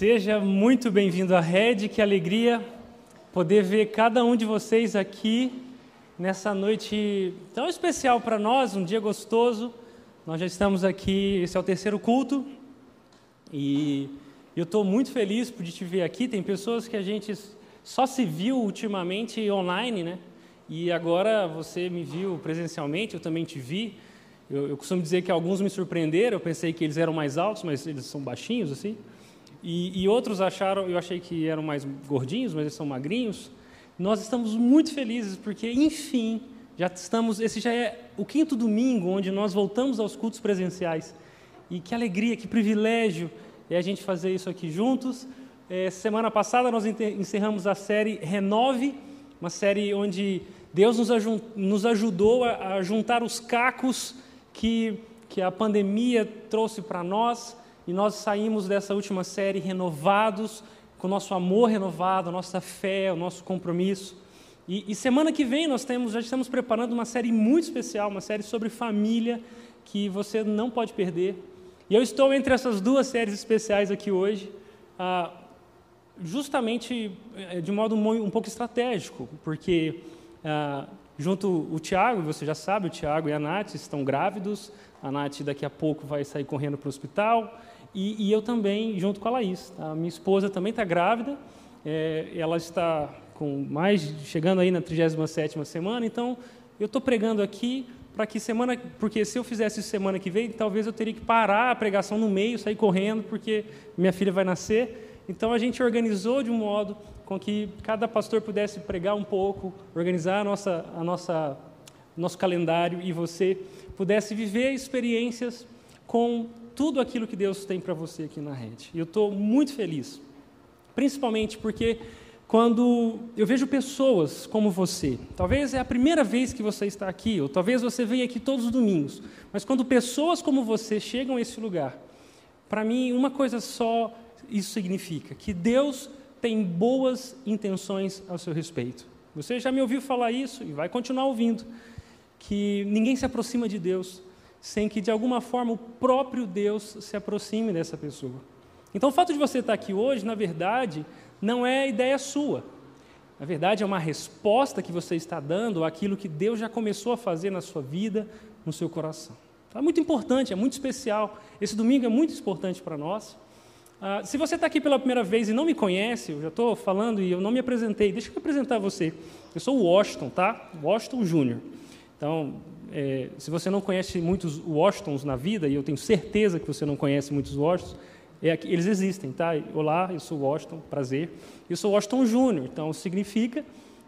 Seja muito bem-vindo à Rede, que alegria poder ver cada um de vocês aqui nessa noite tão especial para nós, um dia gostoso. Nós já estamos aqui, esse é o terceiro culto, e eu estou muito feliz por te ver aqui. Tem pessoas que a gente só se viu ultimamente online, né? E agora você me viu presencialmente, eu também te vi. Eu, eu costumo dizer que alguns me surpreenderam, eu pensei que eles eram mais altos, mas eles são baixinhos, assim. E, e, outros acharam, eu achei que eram mais gordinhos, mas eles são magrinhos. Nós estamos muito felizes porque, enfim, já estamos. Esse já é o quinto domingo onde nós voltamos aos cultos presenciais. E que alegria, que privilégio é a gente fazer isso aqui juntos. É, semana passada nós encerramos a série Renove, uma série onde Deus nos, nos ajudou a, a juntar os cacos que, que a pandemia trouxe para nós e nós saímos dessa última série renovados, com o nosso amor renovado, a nossa fé, o nosso compromisso. E, e, semana que vem nós temos, já estamos preparando uma série muito especial, uma série sobre família, que você não pode perder. E eu estou entre essas duas séries especiais aqui hoje, ah, justamente eh, de modo um pouco estratégico, porque ah, junto o Tiago, você já sabe, o Tiago e a Nath estão grávidos, a Nath daqui a pouco vai sair correndo para o hospital, e, e, eu também, junto com a Laís. A minha esposa também está grávida, é, ela está com mais, chegando aí na 37ª semana, então eu estou pregando aqui para que semana, porque se eu fizesse semana que vem, talvez eu teria que parar a pregação no meio, sair correndo, porque minha filha vai nascer. Então a gente organizou de um modo com que cada pastor pudesse pregar um pouco, organizar a nossa, a nossa, nosso calendário e você pudesse viver experiências com tudo aquilo que Deus tem para você aqui na rede. E eu estou muito feliz, principalmente porque quando eu vejo pessoas como você, talvez é a primeira vez que você está aqui, ou talvez você venha aqui todos os domingos, mas quando pessoas como você chegam a esse lugar, para mim, uma coisa só isso significa: que Deus tem boas intenções ao seu respeito. Você já me ouviu falar isso e vai continuar ouvindo, que ninguém se aproxima de Deus sem que de alguma forma o próprio Deus se aproxime dessa pessoa. Então, o fato de você estar aqui hoje, na verdade, não é ideia sua. Na verdade, é uma resposta que você está dando àquilo que Deus já começou a fazer na sua vida, no seu coração. Então, é muito importante, é muito especial. Esse domingo é muito importante para nós. Ah, se você está aqui pela primeira vez e não me conhece, eu já estou falando e eu não me apresentei, deixa eu apresentar você. Eu sou o Washington, tá? Washington Júnior. Então, é, se você não conhece muitos Washingtons na vida, e eu tenho certeza que você não conhece muitos Washingtons, é, eles existem, tá? Olá, eu sou Washington, prazer. Eu sou Washington Júnior, então significa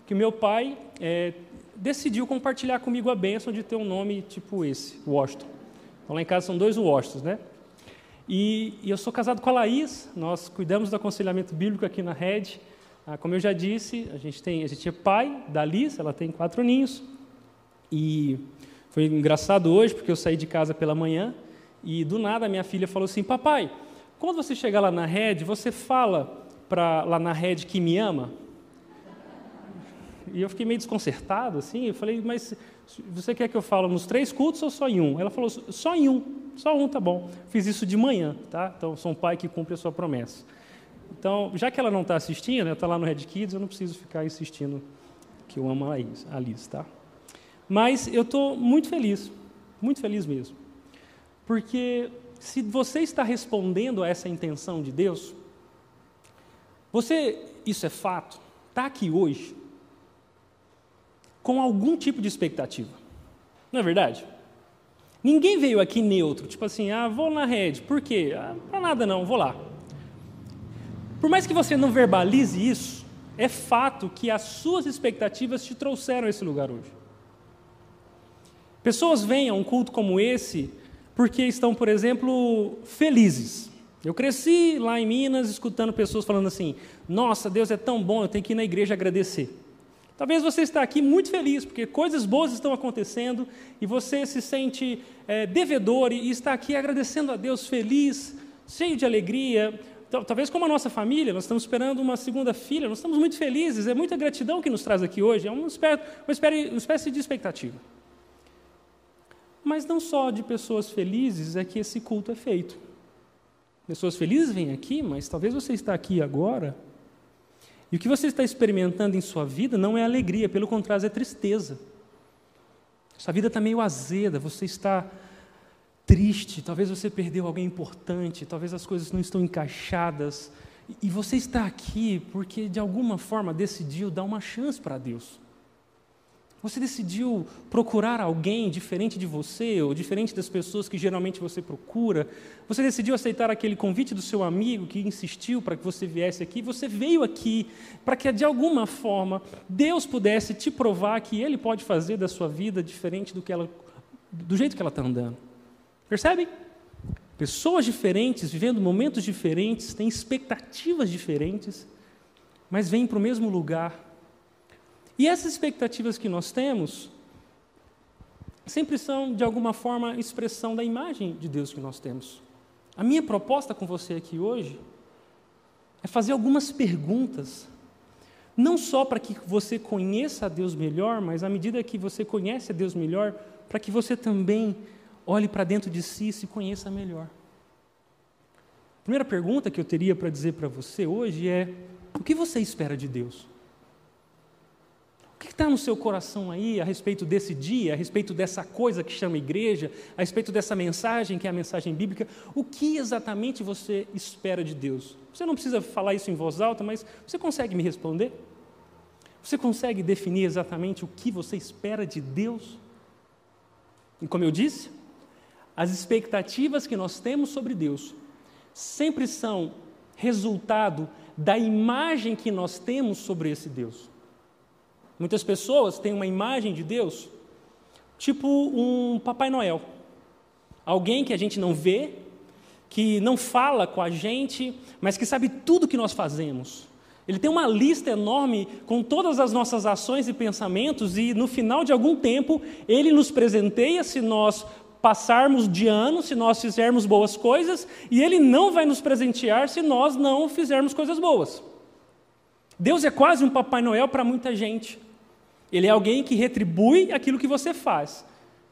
que meu pai é, decidiu compartilhar comigo a bênção de ter um nome tipo esse, Washington. Então lá em casa são dois Washingtons, né? E, e eu sou casado com a Laís, nós cuidamos do aconselhamento bíblico aqui na rede. Ah, como eu já disse, a gente, tem, a gente é pai da Liz, ela tem quatro aninhos, e foi engraçado hoje, porque eu saí de casa pela manhã e do nada minha filha falou assim: Papai, quando você chegar lá na rede, você fala para lá na rede que me ama? E eu fiquei meio desconcertado, assim. Eu falei: Mas você quer que eu fale nos três cultos ou só em um? Ela falou: Só em um, só um tá bom. Fiz isso de manhã, tá? Então sou um pai que cumpre a sua promessa. Então, já que ela não está assistindo, ela está lá no Red Kids, eu não preciso ficar insistindo que eu amo a Liz, a Liz tá? Mas eu estou muito feliz, muito feliz mesmo. Porque se você está respondendo a essa intenção de Deus, você, isso é fato, está aqui hoje com algum tipo de expectativa. Não é verdade? Ninguém veio aqui neutro, tipo assim, ah, vou na rede. Por quê? Ah, para nada não, vou lá. Por mais que você não verbalize isso, é fato que as suas expectativas te trouxeram a esse lugar hoje. Pessoas vêm a um culto como esse porque estão, por exemplo, felizes. Eu cresci lá em Minas escutando pessoas falando assim: Nossa, Deus é tão bom, eu tenho que ir na igreja agradecer. Talvez você está aqui muito feliz porque coisas boas estão acontecendo e você se sente é, devedor e está aqui agradecendo a Deus, feliz, cheio de alegria. Talvez como a nossa família, nós estamos esperando uma segunda filha, nós estamos muito felizes, é muita gratidão que nos traz aqui hoje, é uma espécie, uma espécie de expectativa. Mas não só de pessoas felizes é que esse culto é feito. Pessoas felizes vêm aqui, mas talvez você está aqui agora e o que você está experimentando em sua vida não é alegria, pelo contrário, é tristeza. Sua vida está meio azeda, você está triste, talvez você perdeu alguém importante, talvez as coisas não estão encaixadas. E você está aqui porque de alguma forma decidiu dar uma chance para Deus. Você decidiu procurar alguém diferente de você, ou diferente das pessoas que geralmente você procura. Você decidiu aceitar aquele convite do seu amigo que insistiu para que você viesse aqui. Você veio aqui para que, de alguma forma, Deus pudesse te provar que Ele pode fazer da sua vida diferente do, que ela, do jeito que ela está andando. Percebe? Pessoas diferentes, vivendo momentos diferentes, têm expectativas diferentes, mas vêm para o mesmo lugar e essas expectativas que nós temos sempre são, de alguma forma, expressão da imagem de Deus que nós temos. A minha proposta com você aqui hoje é fazer algumas perguntas, não só para que você conheça a Deus melhor, mas à medida que você conhece a Deus melhor, para que você também olhe para dentro de si e se conheça melhor. A primeira pergunta que eu teria para dizer para você hoje é: o que você espera de Deus? Que está no seu coração aí a respeito desse dia, a respeito dessa coisa que chama igreja, a respeito dessa mensagem que é a mensagem bíblica? O que exatamente você espera de Deus? Você não precisa falar isso em voz alta, mas você consegue me responder? Você consegue definir exatamente o que você espera de Deus? E como eu disse, as expectativas que nós temos sobre Deus sempre são resultado da imagem que nós temos sobre esse Deus. Muitas pessoas têm uma imagem de Deus tipo um Papai Noel. Alguém que a gente não vê, que não fala com a gente, mas que sabe tudo que nós fazemos. Ele tem uma lista enorme com todas as nossas ações e pensamentos, e no final de algum tempo, ele nos presenteia se nós passarmos de ano, se nós fizermos boas coisas, e ele não vai nos presentear se nós não fizermos coisas boas. Deus é quase um Papai Noel para muita gente. Ele é alguém que retribui aquilo que você faz.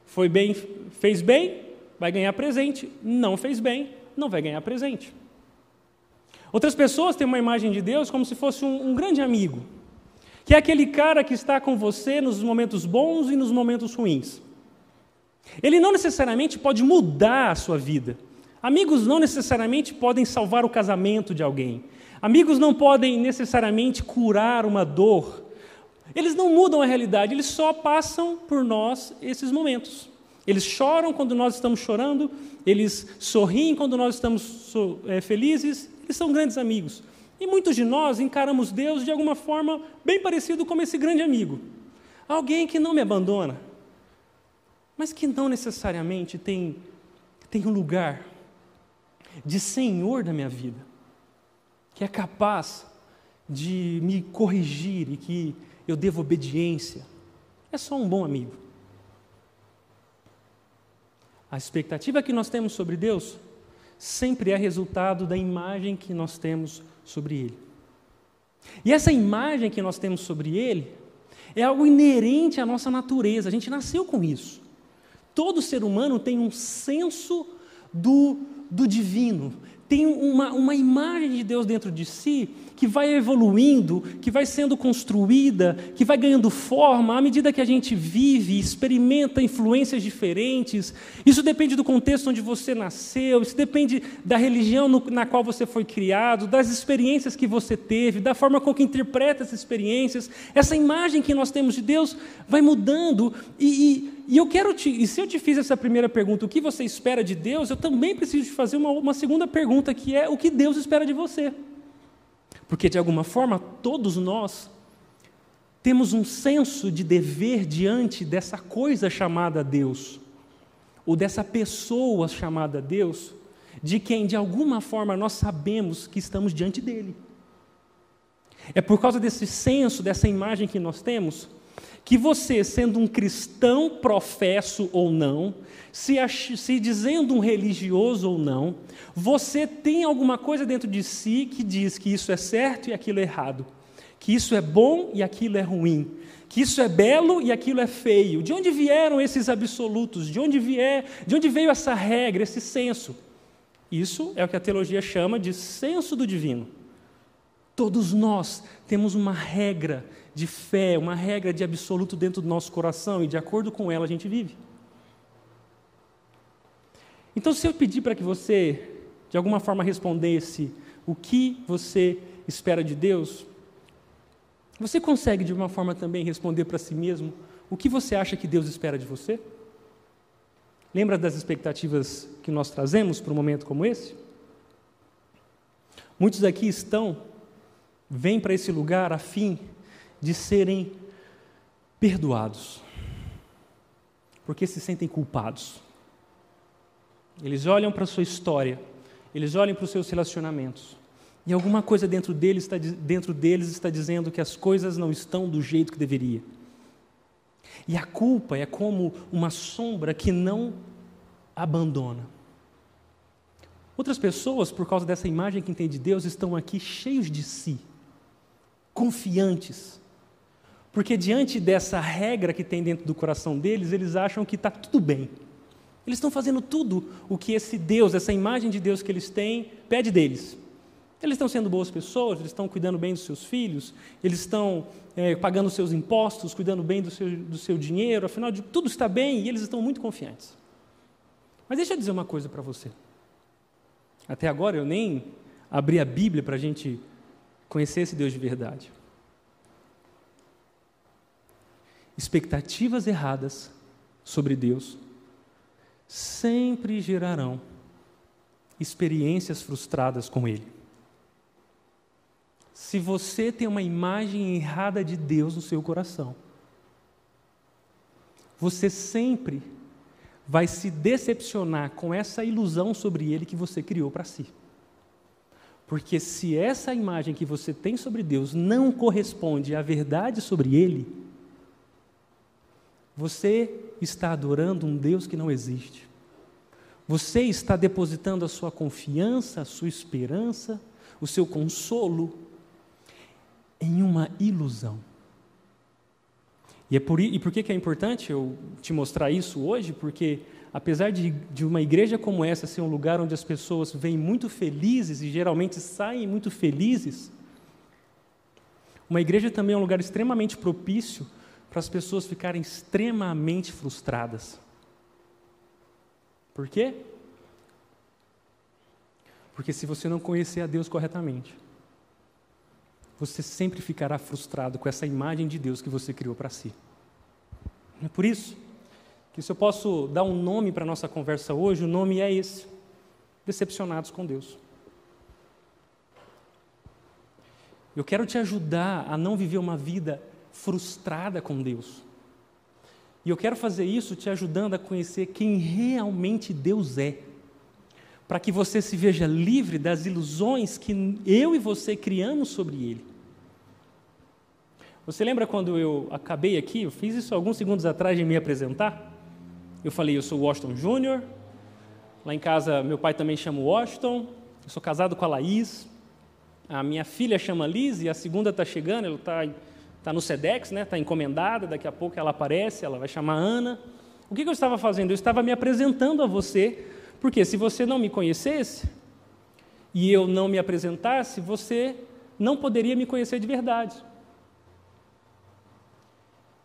Foi bem, fez bem, vai ganhar presente. Não fez bem, não vai ganhar presente. Outras pessoas têm uma imagem de Deus como se fosse um, um grande amigo, que é aquele cara que está com você nos momentos bons e nos momentos ruins. Ele não necessariamente pode mudar a sua vida. Amigos não necessariamente podem salvar o casamento de alguém. Amigos não podem necessariamente curar uma dor. Eles não mudam a realidade, eles só passam por nós esses momentos. Eles choram quando nós estamos chorando, eles sorriem quando nós estamos é, felizes, eles são grandes amigos. E muitos de nós encaramos Deus de alguma forma bem parecido com esse grande amigo. Alguém que não me abandona, mas que não necessariamente tem, tem um lugar de senhor da minha vida, que é capaz de me corrigir e que eu devo obediência. É só um bom amigo. A expectativa que nós temos sobre Deus sempre é resultado da imagem que nós temos sobre Ele. E essa imagem que nós temos sobre Ele é algo inerente à nossa natureza, a gente nasceu com isso. Todo ser humano tem um senso do, do divino, tem uma, uma imagem de Deus dentro de si que vai evoluindo, que vai sendo construída, que vai ganhando forma à medida que a gente vive, experimenta influências diferentes. Isso depende do contexto onde você nasceu, isso depende da religião no, na qual você foi criado, das experiências que você teve, da forma com que interpreta essas experiências. Essa imagem que nós temos de Deus vai mudando e, e, e eu quero te, e se eu te fiz essa primeira pergunta, o que você espera de Deus, eu também preciso te fazer uma, uma segunda pergunta que é o que Deus espera de você. Porque, de alguma forma, todos nós temos um senso de dever diante dessa coisa chamada Deus, ou dessa pessoa chamada Deus, de quem, de alguma forma, nós sabemos que estamos diante dele. É por causa desse senso, dessa imagem que nós temos, que você, sendo um cristão professo ou não, se, se dizendo um religioso ou não, você tem alguma coisa dentro de si que diz que isso é certo e aquilo é errado, que isso é bom e aquilo é ruim, que isso é belo e aquilo é feio. De onde vieram esses absolutos? De onde vier, de onde veio essa regra, esse senso? Isso é o que a teologia chama de senso do divino. Todos nós temos uma regra de fé, uma regra de absoluto dentro do nosso coração e de acordo com ela a gente vive. Então, se eu pedir para que você, de alguma forma, respondesse o que você espera de Deus, você consegue, de uma forma, também responder para si mesmo o que você acha que Deus espera de você? Lembra das expectativas que nós trazemos para um momento como esse? Muitos aqui estão, vêm para esse lugar a fim de serem perdoados, porque se sentem culpados. Eles olham para a sua história, eles olham para os seus relacionamentos, e alguma coisa dentro deles, está, dentro deles está dizendo que as coisas não estão do jeito que deveria. E a culpa é como uma sombra que não abandona. Outras pessoas, por causa dessa imagem que tem de Deus, estão aqui cheios de si, confiantes. Porque diante dessa regra que tem dentro do coração deles, eles acham que está tudo bem. Eles estão fazendo tudo o que esse Deus, essa imagem de Deus que eles têm, pede deles. Eles estão sendo boas pessoas, eles estão cuidando bem dos seus filhos, eles estão é, pagando seus impostos, cuidando bem do seu, do seu dinheiro, afinal de tudo está bem e eles estão muito confiantes. Mas deixa eu dizer uma coisa para você. Até agora eu nem abri a Bíblia para a gente conhecer esse Deus de verdade. Expectativas erradas sobre Deus sempre gerarão experiências frustradas com Ele. Se você tem uma imagem errada de Deus no seu coração, você sempre vai se decepcionar com essa ilusão sobre Ele que você criou para si. Porque se essa imagem que você tem sobre Deus não corresponde à verdade sobre Ele, você está adorando um Deus que não existe. Você está depositando a sua confiança, a sua esperança, o seu consolo em uma ilusão. E, é por, e por que, que é importante eu te mostrar isso hoje? Porque, apesar de, de uma igreja como essa ser um lugar onde as pessoas vêm muito felizes e geralmente saem muito felizes, uma igreja também é um lugar extremamente propício para as pessoas ficarem extremamente frustradas. Por quê? Porque se você não conhecer a Deus corretamente, você sempre ficará frustrado com essa imagem de Deus que você criou para si. É por isso que, se eu posso dar um nome para a nossa conversa hoje, o nome é esse: Decepcionados com Deus. Eu quero te ajudar a não viver uma vida frustrada com Deus. E eu quero fazer isso te ajudando a conhecer quem realmente Deus é, para que você se veja livre das ilusões que eu e você criamos sobre Ele. Você lembra quando eu acabei aqui? Eu fiz isso alguns segundos atrás de me apresentar. Eu falei, eu sou Washington Júnior. Lá em casa, meu pai também chama Washington. Eu sou casado com a Laís. A minha filha chama Liz e a segunda está chegando. Ela está tá no SEDEX, né? Está encomendada. Daqui a pouco ela aparece. Ela vai chamar Ana. O que, que eu estava fazendo? Eu estava me apresentando a você, porque se você não me conhecesse e eu não me apresentasse, você não poderia me conhecer de verdade.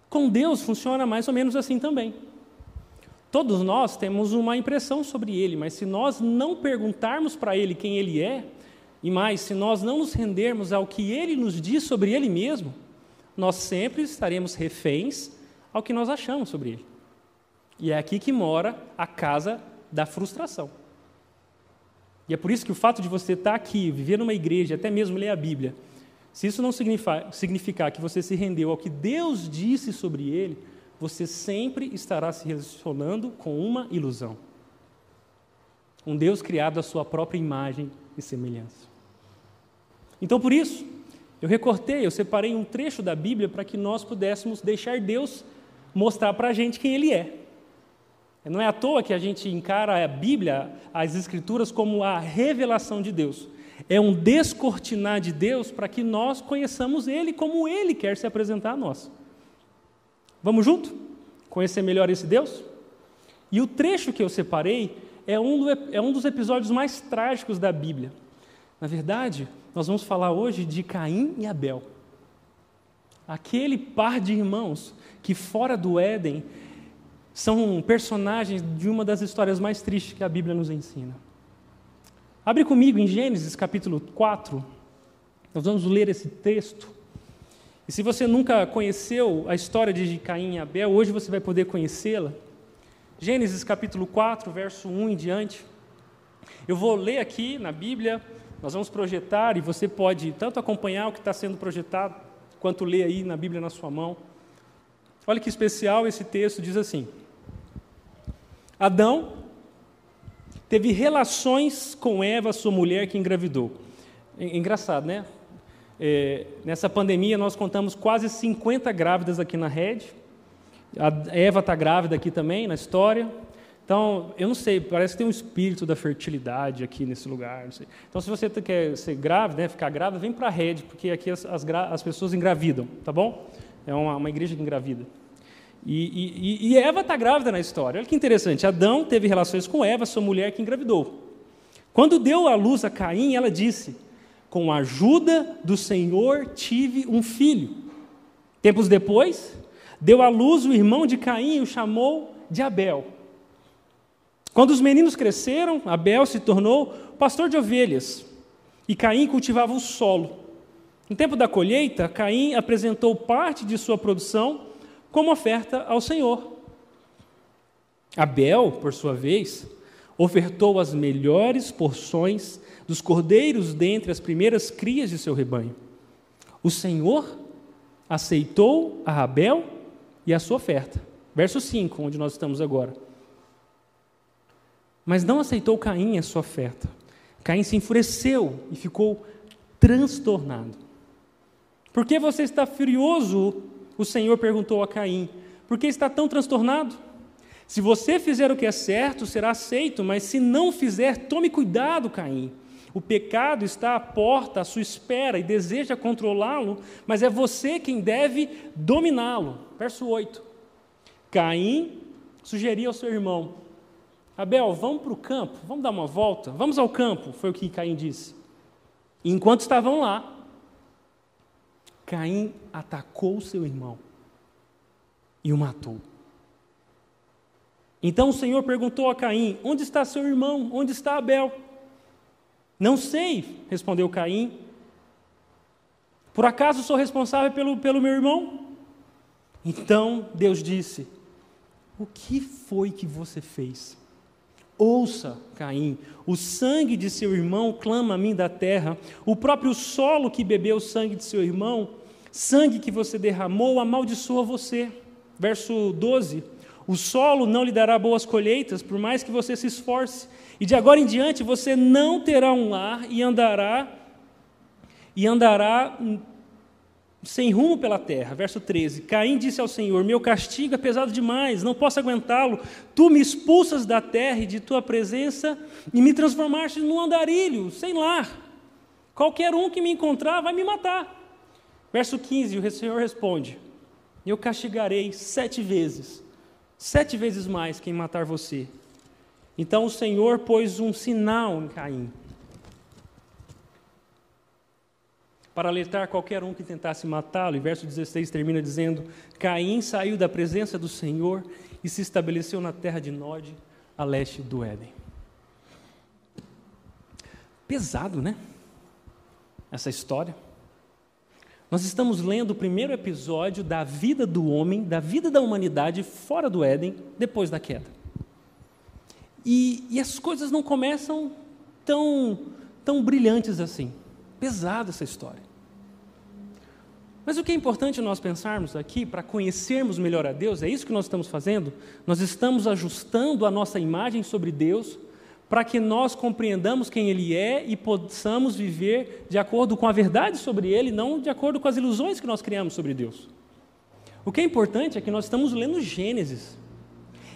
Com Deus funciona mais ou menos assim também. Todos nós temos uma impressão sobre Ele, mas se nós não perguntarmos para Ele quem Ele é, e mais, se nós não nos rendermos ao que Ele nos diz sobre Ele mesmo, nós sempre estaremos reféns ao que nós achamos sobre Ele. E é aqui que mora a casa da frustração. E é por isso que o fato de você estar aqui, viver numa igreja, até mesmo ler a Bíblia, se isso não significar, que você se rendeu ao que Deus disse sobre ele, você sempre estará se relacionando com uma ilusão. Um Deus criado à sua própria imagem e semelhança. Então, por isso, eu recortei, eu separei um trecho da Bíblia para que nós pudéssemos deixar Deus mostrar para a gente quem Ele é. Não é à toa que a gente encara a Bíblia, as Escrituras, como a revelação de Deus é um descortinar de Deus para que nós conheçamos Ele como Ele quer se apresentar a nós. Vamos junto? Conhecer melhor esse Deus? E o trecho que eu separei é um, é dos episódios mais trágicos da Bíblia. Na verdade, nós vamos falar hoje de Caim e Abel. Aquele par de irmãos que, fora do Éden, são personagens de uma das histórias mais tristes que a Bíblia nos ensina. Abre comigo em Gênesis capítulo 4, nós vamos ler esse texto. E se você nunca conheceu a história de Caim e Abel, hoje você vai poder conhecê-la. Gênesis capítulo 4, verso 1 em diante. Eu vou ler aqui na Bíblia, nós vamos projetar e você pode tanto acompanhar o que está sendo projetado, quanto ler aí na Bíblia na sua mão. Olha que especial esse texto, diz assim: Adão teve relações com Eva, sua mulher, que engravidou. Engraçado, né? É, nessa pandemia, nós contamos quase 50 grávidas aqui na rede. A Eva está grávida aqui também, na história. Então, eu não sei, parece que tem um espírito da fertilidade aqui nesse lugar. Então, se você quer ser grávida, né, ficar grávida, vem para a rede, porque aqui as, as, as, pessoas engravidam, tá bom? É uma, uma igreja que engravida. E, e, e Eva está grávida na história. Olha que interessante. Adão teve relações com Eva, sua mulher que engravidou. Quando deu a luz a Caim, ela disse: Com a ajuda do Senhor tive um filho. Tempos depois, deu à luz o irmão de Caim e o chamou de Abel. Quando os meninos cresceram, Abel se tornou pastor de ovelhas e Caim cultivava o solo. No tempo da colheita, Caim apresentou parte de sua produção como oferta ao Senhor. Abel, por sua vez, ofertou as melhores porções dos cordeiros dentre as primeiras crias de seu rebanho. O Senhor aceitou a Abel e a sua oferta. Verso 5, onde nós estamos agora. Mas não aceitou Caim a sua oferta. Caim se enfureceu e ficou transtornado. Por que você está furioso o Senhor perguntou a Caim: Por que está tão transtornado? Se você fizer o que é certo, será aceito, mas se não fizer, tome cuidado, Caim. O pecado está à porta, à sua espera, e deseja controlá-lo, mas é você quem deve dominá-lo. Verso 8. Caim sugeriu ao seu irmão: Abel, vamos para o campo, vamos dar uma volta, vamos ao campo, foi o que Caim disse. E enquanto estavam lá, Caim atacou seu irmão e o matou. Então o Senhor perguntou a Caim: Onde está seu irmão? Onde está Abel? Não sei, respondeu Caim. Por acaso sou responsável pelo, pelo meu irmão? Então Deus disse: O que foi que você fez? Ouça, Caim, o sangue de seu irmão clama a mim da terra, o próprio solo que bebeu o sangue de seu irmão, sangue que você derramou, amaldiçoa você. Verso 12: O solo não lhe dará boas colheitas, por mais que você se esforce, e de agora em diante você não terá um lar e andará e andará sem rumo pela terra. Verso 13: Caim disse ao Senhor: Meu castigo é pesado demais, não posso aguentá-lo. Tu me expulsas da terra e de tua presença e me transformaste num andarilho, sem lar. Qualquer um que me encontrar vai me matar. Verso 15: O Senhor responde: Eu castigarei sete vezes, sete vezes mais quem matar você. Então o Senhor pôs um sinal em Caim para alertar qualquer um que tentasse matá-lo. E verso 16 termina dizendo: Caim saiu da presença do Senhor e se estabeleceu na terra de Nod, a leste do Éden. Pesado, né? Essa história. Nós estamos lendo o primeiro episódio da vida do homem, da vida da humanidade fora do Éden, depois da queda. E, e as coisas não começam tão, tão brilhantes assim. Pesada essa história. Mas o que é importante nós pensarmos aqui, para conhecermos melhor a Deus, é isso que nós estamos fazendo? Nós estamos ajustando a nossa imagem sobre Deus para que nós compreendamos quem Ele é e possamos viver de acordo com a verdade sobre Ele, não de acordo com as ilusões que nós criamos sobre Deus. O que é importante é que nós estamos lendo Gênesis.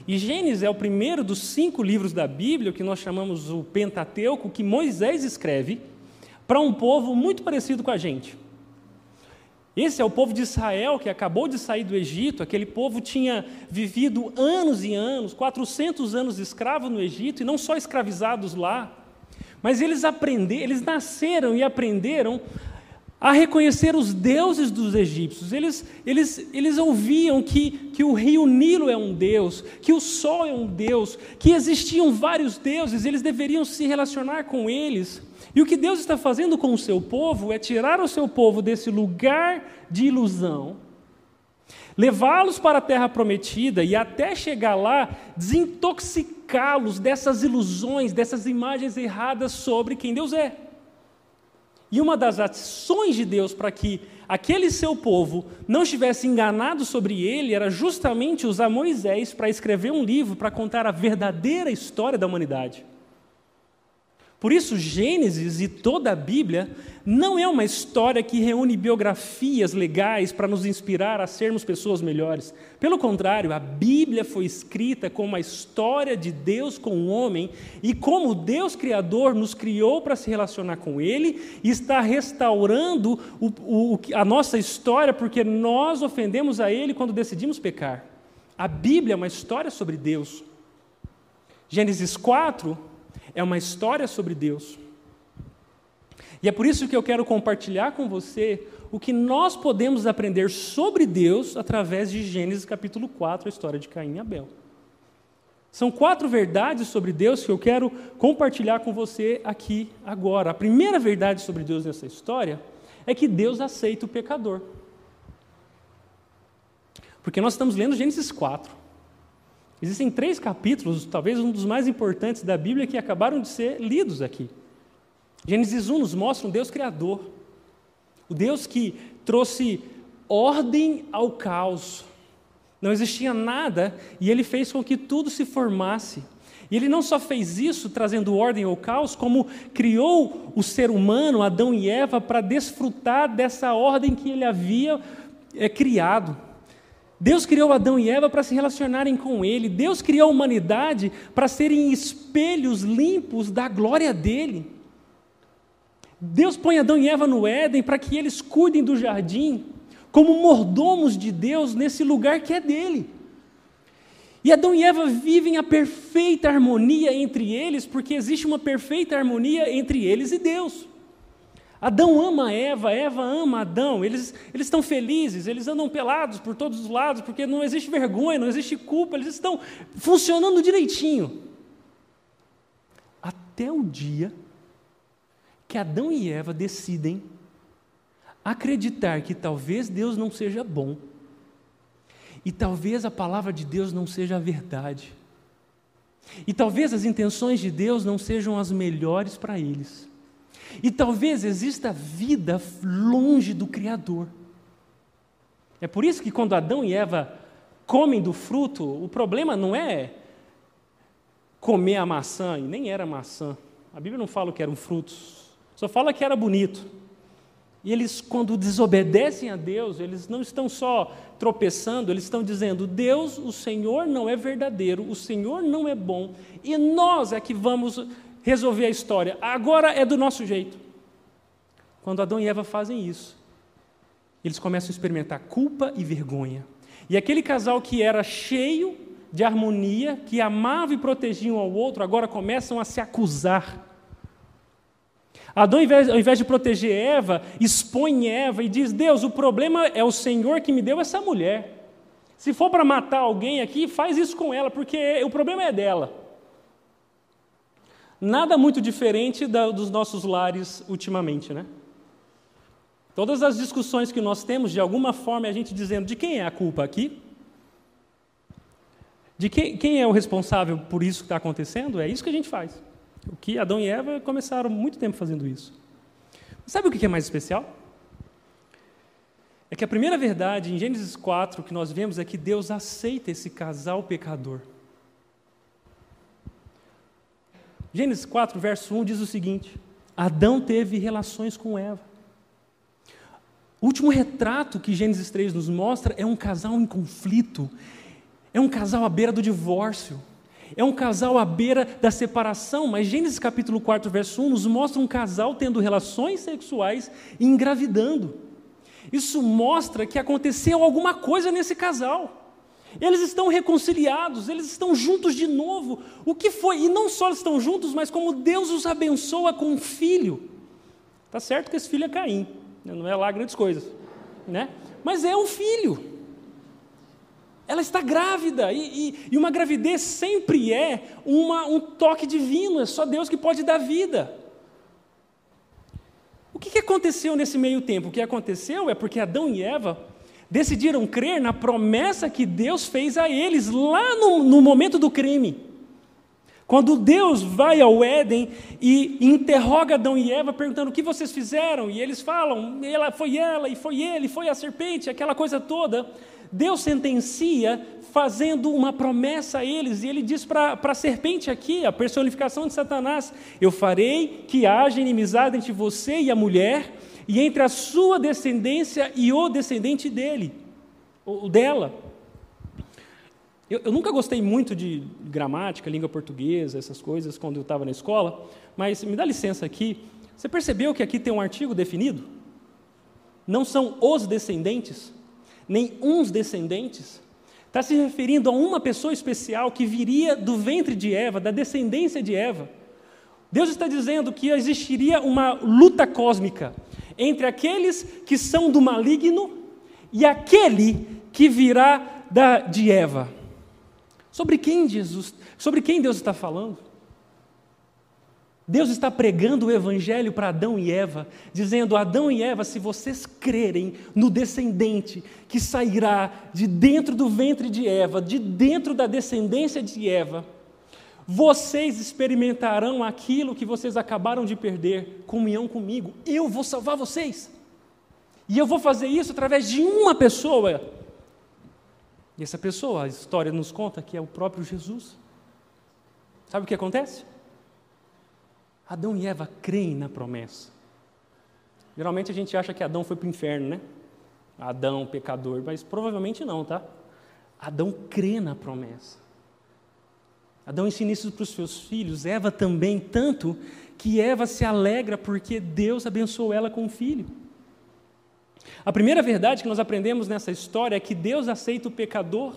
E Gênesis é o primeiro dos cinco livros da Bíblia, que nós chamamos o Pentateuco, que Moisés escreve para um povo muito parecido com a gente. Esse é o povo de Israel que acabou de sair do Egito. Aquele povo tinha vivido anos e anos, 400 anos escravo no Egito, e não só escravizados lá, mas eles aprenderam, eles nasceram e aprenderam a reconhecer os deuses dos egípcios. Eles, eles, eles ouviam que, que o rio Nilo é um deus, que o sol é um deus, que existiam vários deuses, eles deveriam se relacionar com eles. E o que Deus está fazendo com o seu povo é tirar o seu povo desse lugar de ilusão, levá-los para a terra prometida e até chegar lá, desintoxicá-los dessas ilusões, dessas imagens erradas sobre quem Deus é. E uma das ações de Deus para que aquele seu povo não estivesse enganado sobre ele era justamente usar Moisés para escrever um livro para contar a verdadeira história da humanidade. Por isso, Gênesis e toda a Bíblia não é uma história que reúne biografias legais para nos inspirar a sermos pessoas melhores. Pelo contrário, a Bíblia foi escrita como a história de Deus com o homem e como Deus Criador nos criou para se relacionar com Ele e está restaurando o, o, a nossa história porque nós ofendemos a Ele quando decidimos pecar. A Bíblia é uma história sobre Deus. Gênesis 4 é uma história sobre Deus. E é por isso que eu quero compartilhar com você o que nós podemos aprender sobre Deus através de Gênesis capítulo 4, a história de Caim e Abel. São quatro verdades sobre Deus que eu quero compartilhar com você aqui agora. A primeira verdade sobre Deus nessa história é que Deus aceita o pecador. Porque nós estamos lendo Gênesis 4. Existem três capítulos, talvez um dos mais importantes da Bíblia, que acabaram de ser lidos aqui. Gênesis 1 nos mostra um Deus criador, o Deus que trouxe ordem ao caos. Não existia nada e ele fez com que tudo se formasse. E ele não só fez isso trazendo ordem ao caos, como criou o ser humano, Adão e Eva, para desfrutar dessa ordem que ele havia é, criado. Deus criou Adão e Eva para se relacionarem com Ele. Deus criou a humanidade para serem espelhos limpos da glória dele. Deus põe Adão e Eva no Éden para que eles cuidem do jardim, como mordomos de Deus nesse lugar que é dele. E Adão e Eva vivem a perfeita harmonia entre eles, porque existe uma perfeita harmonia entre eles e Deus. Adão ama Eva, Eva ama Adão, eles, eles estão felizes, eles andam pelados por todos os lados, porque não existe vergonha, não existe culpa, eles estão funcionando direitinho. Até o dia que Adão e Eva decidem acreditar que talvez Deus não seja bom, e talvez a palavra de Deus não seja a verdade, e talvez as intenções de Deus não sejam as melhores para eles. E talvez exista vida longe do Criador. É por isso que quando Adão e Eva comem do fruto, o problema não é comer a maçã, e nem era maçã. A Bíblia não fala que eram frutos, só fala que era bonito. E eles, quando desobedecem a Deus, eles não estão só tropeçando, eles estão dizendo: Deus, o Senhor não é verdadeiro, o Senhor não é bom, e nós é que vamos resolver a história. Agora é do nosso jeito. Quando Adão e Eva fazem isso, eles começam a experimentar culpa e vergonha. E aquele casal que era cheio de harmonia, que amava e protegia um ao outro, agora começam a se acusar. Adão, ao invés, ao invés de proteger Eva, expõe Eva e diz: Deus, o problema é o Senhor que me deu essa mulher. Se for para matar alguém aqui, faz isso com ela, porque o problema é dela. Nada muito diferente da, dos nossos lares ultimamente, né? Todas as discussões que nós temos, de alguma forma, é a gente dizendo de quem é a culpa aqui? De quem, quem é o responsável por isso que está acontecendo? É isso que a gente faz. O que Adão e Eva começaram muito tempo fazendo isso. sabe o que é mais especial? É que a primeira verdade em Gênesis 4 que nós vemos é que Deus aceita esse casal pecador. Gênesis 4, verso 1 diz o seguinte: Adão teve relações com Eva. O último retrato que Gênesis 3 nos mostra é um casal em conflito, é um casal à beira do divórcio, é um casal à beira da separação, mas Gênesis capítulo 4, verso 1 nos mostra um casal tendo relações sexuais e engravidando. Isso mostra que aconteceu alguma coisa nesse casal. Eles estão reconciliados, eles estão juntos de novo. O que foi? E não só estão juntos, mas como Deus os abençoa com um filho. Tá certo que esse filho é Caim, né? não é lá grandes coisas, né? Mas é um filho. Ela está grávida, e, e, e uma gravidez sempre é uma, um toque divino, é só Deus que pode dar vida. O que, que aconteceu nesse meio tempo? O que aconteceu é porque Adão e Eva decidiram crer na promessa que Deus fez a eles lá no, no momento do crime. Quando Deus vai ao Éden e interroga Adão e Eva perguntando o que vocês fizeram, e eles falam, ela foi ela, e foi ele, foi a serpente, aquela coisa toda. Deus sentencia fazendo uma promessa a eles, e ele diz para a serpente aqui, a personificação de Satanás: Eu farei que haja inimizade entre você e a mulher, e entre a sua descendência e o descendente dele, ou dela. Eu, eu nunca gostei muito de gramática, língua portuguesa, essas coisas, quando eu estava na escola, mas me dá licença aqui. Você percebeu que aqui tem um artigo definido? Não são os descendentes? nem uns descendentes. Está se referindo a uma pessoa especial que viria do ventre de Eva, da descendência de Eva. Deus está dizendo que existiria uma luta cósmica entre aqueles que são do maligno e aquele que virá da, de Eva. Sobre quem Jesus, sobre quem Deus está falando? Deus está pregando o evangelho para Adão e Eva, dizendo: Adão e Eva, se vocês crerem no descendente que sairá de dentro do ventre de Eva, de dentro da descendência de Eva, vocês experimentarão aquilo que vocês acabaram de perder, comunhão comigo. Eu vou salvar vocês. E eu vou fazer isso através de uma pessoa. E essa pessoa, a história nos conta que é o próprio Jesus. Sabe o que acontece? Adão e Eva creem na promessa. Geralmente a gente acha que Adão foi para o inferno, né? Adão, pecador, mas provavelmente não, tá? Adão crê na promessa. Adão ensina isso para os seus filhos, Eva também, tanto que Eva se alegra porque Deus abençoou ela com um filho. A primeira verdade que nós aprendemos nessa história é que Deus aceita o pecador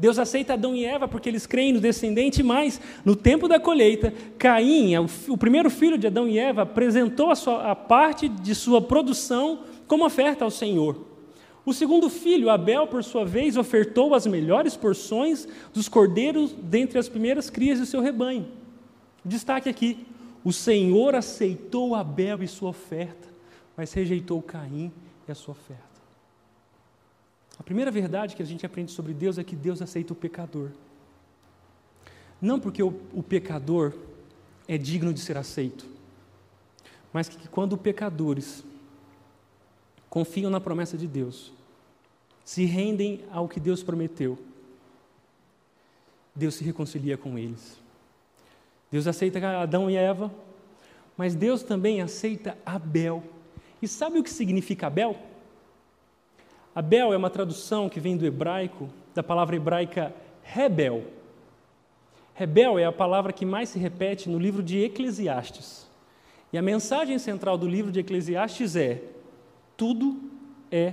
Deus aceita Adão e Eva porque eles creem no descendente, mas no tempo da colheita, Caim, o primeiro filho de Adão e Eva, apresentou a, sua, a parte de sua produção como oferta ao Senhor. O segundo filho, Abel, por sua vez, ofertou as melhores porções dos cordeiros dentre as primeiras crias do seu rebanho. Destaque aqui: o Senhor aceitou Abel e sua oferta, mas rejeitou Caim e a sua oferta. A primeira verdade que a gente aprende sobre Deus é que Deus aceita o pecador. Não porque o, o pecador é digno de ser aceito, mas que quando pecadores confiam na promessa de Deus, se rendem ao que Deus prometeu, Deus se reconcilia com eles. Deus aceita Adão e Eva, mas Deus também aceita Abel. E sabe o que significa Abel? Abel é uma tradução que vem do hebraico, da palavra hebraica rebel. Rebel é a palavra que mais se repete no livro de Eclesiastes. E a mensagem central do livro de Eclesiastes é: tudo é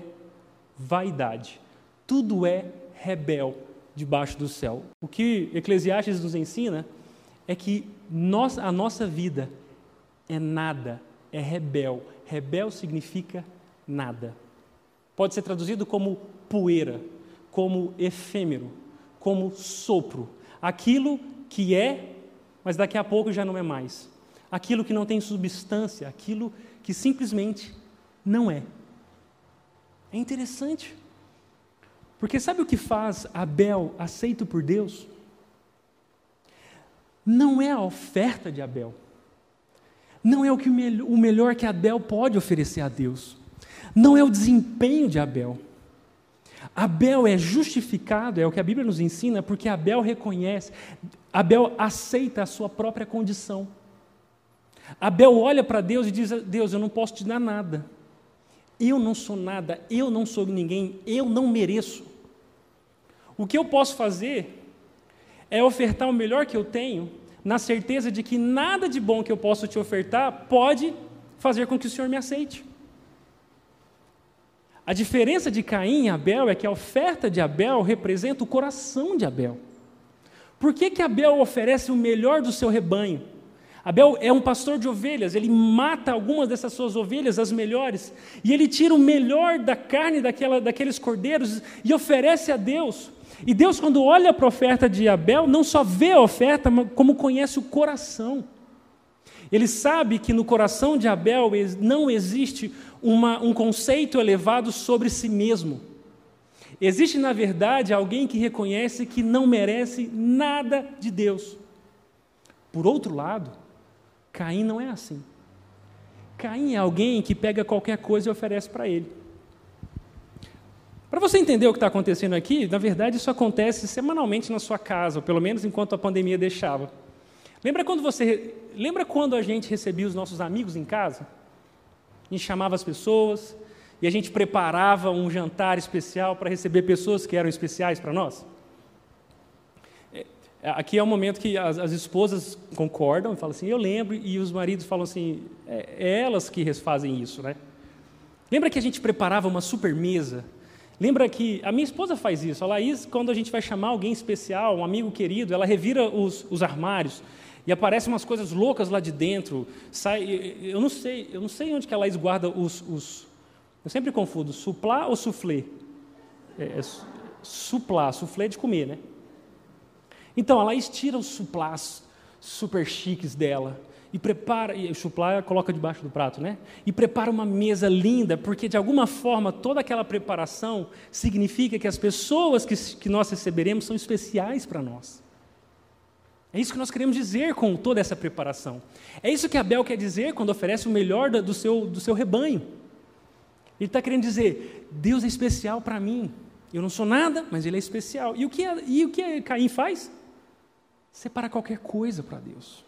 vaidade, tudo é rebel debaixo do céu. O que Eclesiastes nos ensina é que nós, a nossa vida é nada, é rebel. Rebel significa nada. Pode ser traduzido como poeira, como efêmero, como sopro. Aquilo que é, mas daqui a pouco já não é mais. Aquilo que não tem substância, aquilo que simplesmente não é. É interessante. Porque sabe o que faz Abel aceito por Deus? Não é a oferta de Abel. Não é o, que o melhor que Abel pode oferecer a Deus não é o desempenho de Abel. Abel é justificado, é o que a Bíblia nos ensina, porque Abel reconhece, Abel aceita a sua própria condição. Abel olha para Deus e diz: Deus, eu não posso te dar nada. Eu não sou nada, eu não sou ninguém, eu não mereço. O que eu posso fazer é ofertar o melhor que eu tenho, na certeza de que nada de bom que eu posso te ofertar pode fazer com que o Senhor me aceite. A diferença de Caim e Abel é que a oferta de Abel representa o coração de Abel. Por que, que Abel oferece o melhor do seu rebanho? Abel é um pastor de ovelhas, ele mata algumas dessas suas ovelhas, as melhores, e ele tira o melhor da carne daquela, daqueles cordeiros e oferece a Deus. E Deus, quando olha para a oferta de Abel, não só vê a oferta, como conhece o coração. Ele sabe que no coração de Abel não existe uma, um conceito elevado sobre si mesmo. Existe, na verdade, alguém que reconhece que não merece nada de Deus. Por outro lado, Caim não é assim. Caim é alguém que pega qualquer coisa e oferece para ele. Para você entender o que está acontecendo aqui, na verdade isso acontece semanalmente na sua casa, pelo menos enquanto a pandemia deixava. Lembra quando você, lembra quando a gente recebia os nossos amigos em casa? A gente chamava as pessoas e a gente preparava um jantar especial para receber pessoas que eram especiais para nós. É, aqui é o momento que as, as, esposas concordam e falam assim, eu lembro, e os maridos falam assim, é, é elas que fazem isso, né? Lembra que a gente preparava uma super mesa Lembra que a minha esposa faz isso. A Laís, quando a gente vai chamar alguém especial, um amigo querido, ela revira os, os armários e aparecem umas coisas loucas lá de dentro. Sai, eu não sei, eu não sei onde que a Laís guarda os, os eu sempre confundo, suplá ou soufflé? É, é, suplá, soufflé de comer, né? Então, a Laís tira os suplás super chiques dela e prepara, e o chuplá coloca debaixo do prato, né? E prepara uma mesa linda, porque de alguma forma toda aquela preparação significa que as pessoas que, que nós receberemos são especiais para nós. É isso que nós queremos dizer com toda essa preparação. É isso que Abel quer dizer quando oferece o melhor do seu, do seu rebanho. Ele está querendo dizer: Deus é especial para mim. Eu não sou nada, mas Ele é especial. E o que, e o que Caim faz? Separa qualquer coisa para Deus.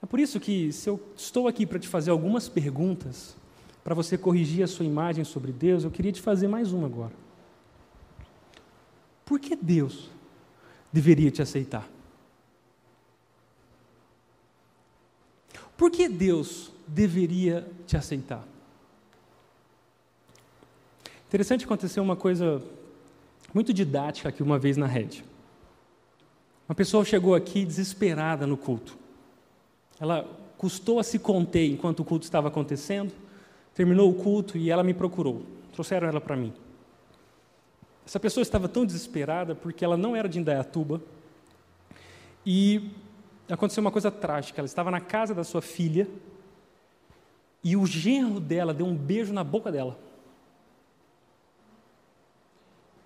É por isso que, se eu estou aqui para te fazer algumas perguntas, para você corrigir a sua imagem sobre Deus, eu queria te fazer mais uma agora. Por que Deus deveria te aceitar? Por que Deus deveria te aceitar? Interessante acontecer uma coisa muito didática aqui uma vez na rede. Uma pessoa chegou aqui desesperada no culto. Ela custou a se conter enquanto o culto estava acontecendo, terminou o culto e ela me procurou. Trouxeram ela para mim. Essa pessoa estava tão desesperada porque ela não era de Indaiatuba e aconteceu uma coisa trágica. Ela estava na casa da sua filha e o genro dela deu um beijo na boca dela.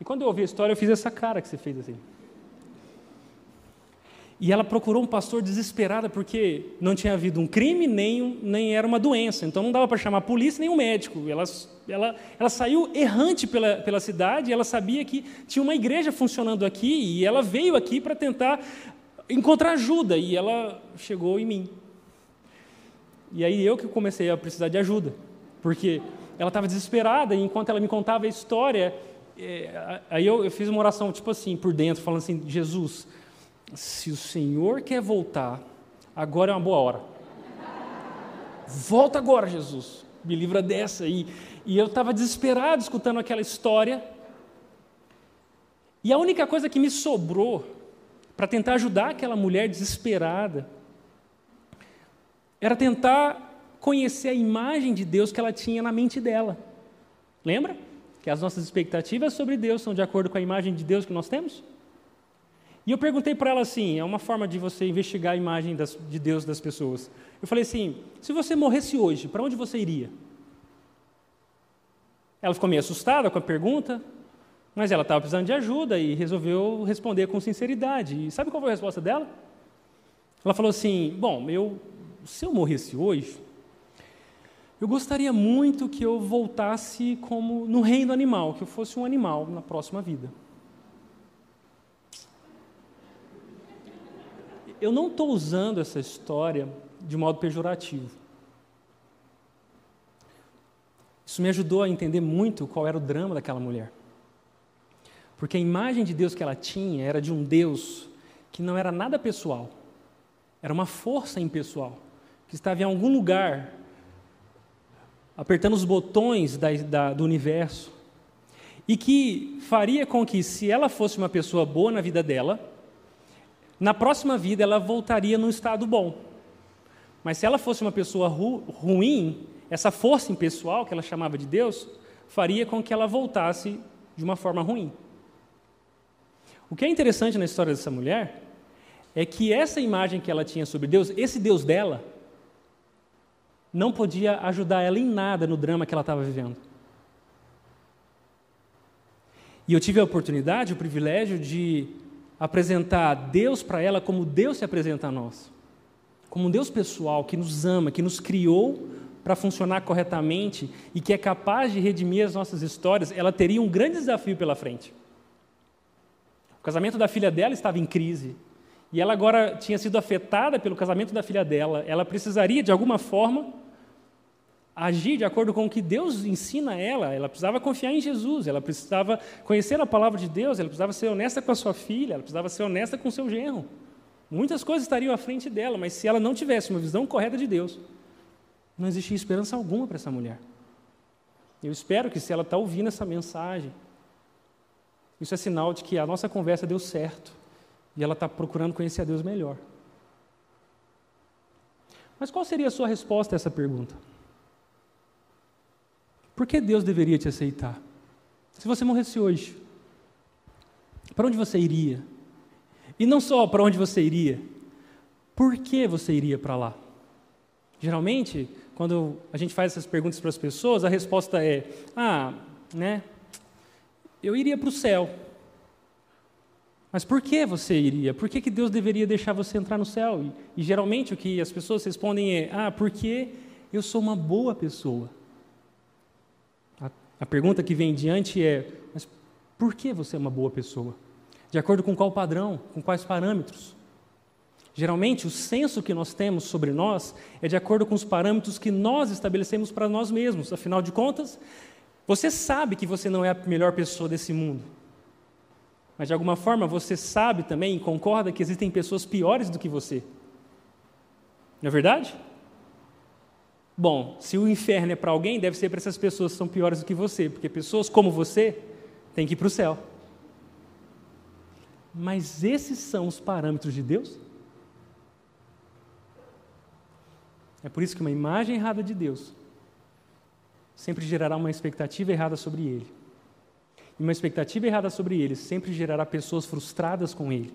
E quando eu ouvi a história, eu fiz essa cara que você fez assim. E ela procurou um pastor desesperada porque não tinha havido um crime, nem, nem era uma doença. Então não dava para chamar a polícia nem um médico. Ela, ela, ela saiu errante pela, pela cidade, ela sabia que tinha uma igreja funcionando aqui e ela veio aqui para tentar encontrar ajuda. E ela chegou em mim. E aí eu que comecei a precisar de ajuda, porque ela estava desesperada e enquanto ela me contava a história, é, aí eu, eu fiz uma oração tipo assim, por dentro, falando assim: Jesus se o Senhor quer voltar, agora é uma boa hora. Volta agora, Jesus. Me livra dessa. E, e eu estava desesperado escutando aquela história. E a única coisa que me sobrou para tentar ajudar aquela mulher desesperada era tentar conhecer a imagem de Deus que ela tinha na mente dela. Lembra? Que as nossas expectativas sobre Deus são de acordo com a imagem de Deus que nós temos? E eu perguntei para ela assim: é uma forma de você investigar a imagem das, de Deus das pessoas. Eu falei assim: se você morresse hoje, para onde você iria? Ela ficou meio assustada com a pergunta, mas ela estava precisando de ajuda e resolveu responder com sinceridade. E sabe qual foi a resposta dela? Ela falou assim: Bom, eu, se eu morresse hoje, eu gostaria muito que eu voltasse como no reino animal, que eu fosse um animal na próxima vida. Eu não estou usando essa história de modo pejorativo. Isso me ajudou a entender muito qual era o drama daquela mulher. Porque a imagem de Deus que ela tinha era de um Deus que não era nada pessoal, era uma força impessoal, que estava em algum lugar apertando os botões da, da, do universo, e que faria com que, se ela fosse uma pessoa boa na vida dela, na próxima vida ela voltaria num estado bom. Mas se ela fosse uma pessoa ru, ruim, essa força impessoal que ela chamava de Deus, faria com que ela voltasse de uma forma ruim. O que é interessante na história dessa mulher é que essa imagem que ela tinha sobre Deus, esse Deus dela, não podia ajudar ela em nada no drama que ela estava vivendo. E eu tive a oportunidade, o privilégio de apresentar Deus para ela como Deus se apresenta a nós. Como um Deus pessoal que nos ama, que nos criou para funcionar corretamente e que é capaz de redimir as nossas histórias, ela teria um grande desafio pela frente. O casamento da filha dela estava em crise. E ela agora tinha sido afetada pelo casamento da filha dela. Ela precisaria, de alguma forma, agir de acordo com o que Deus ensina a ela. Ela precisava confiar em Jesus, ela precisava conhecer a palavra de Deus, ela precisava ser honesta com a sua filha, ela precisava ser honesta com seu genro. Muitas coisas estariam à frente dela, mas se ela não tivesse uma visão correta de Deus, não existia esperança alguma para essa mulher. Eu espero que se ela está ouvindo essa mensagem, isso é sinal de que a nossa conversa deu certo e ela está procurando conhecer a Deus melhor. Mas qual seria a sua resposta a essa pergunta? Por que Deus deveria te aceitar? Se você morresse hoje, para onde você iria? E não só para onde você iria, por que você iria para lá? Geralmente, quando a gente faz essas perguntas para as pessoas, a resposta é: ah, né, eu iria para o céu. Mas por que você iria? Por que, que Deus deveria deixar você entrar no céu? E, e geralmente o que as pessoas respondem é: ah, porque eu sou uma boa pessoa. A pergunta que vem diante é: mas por que você é uma boa pessoa? De acordo com qual padrão? Com quais parâmetros? Geralmente, o senso que nós temos sobre nós é de acordo com os parâmetros que nós estabelecemos para nós mesmos. Afinal de contas, você sabe que você não é a melhor pessoa desse mundo. Mas, de alguma forma, você sabe também e concorda que existem pessoas piores do que você. Não é verdade? Bom, se o inferno é para alguém, deve ser para essas pessoas que são piores do que você, porque pessoas como você têm que ir para o céu. Mas esses são os parâmetros de Deus? É por isso que uma imagem errada de Deus sempre gerará uma expectativa errada sobre Ele. E uma expectativa errada sobre Ele sempre gerará pessoas frustradas com Ele.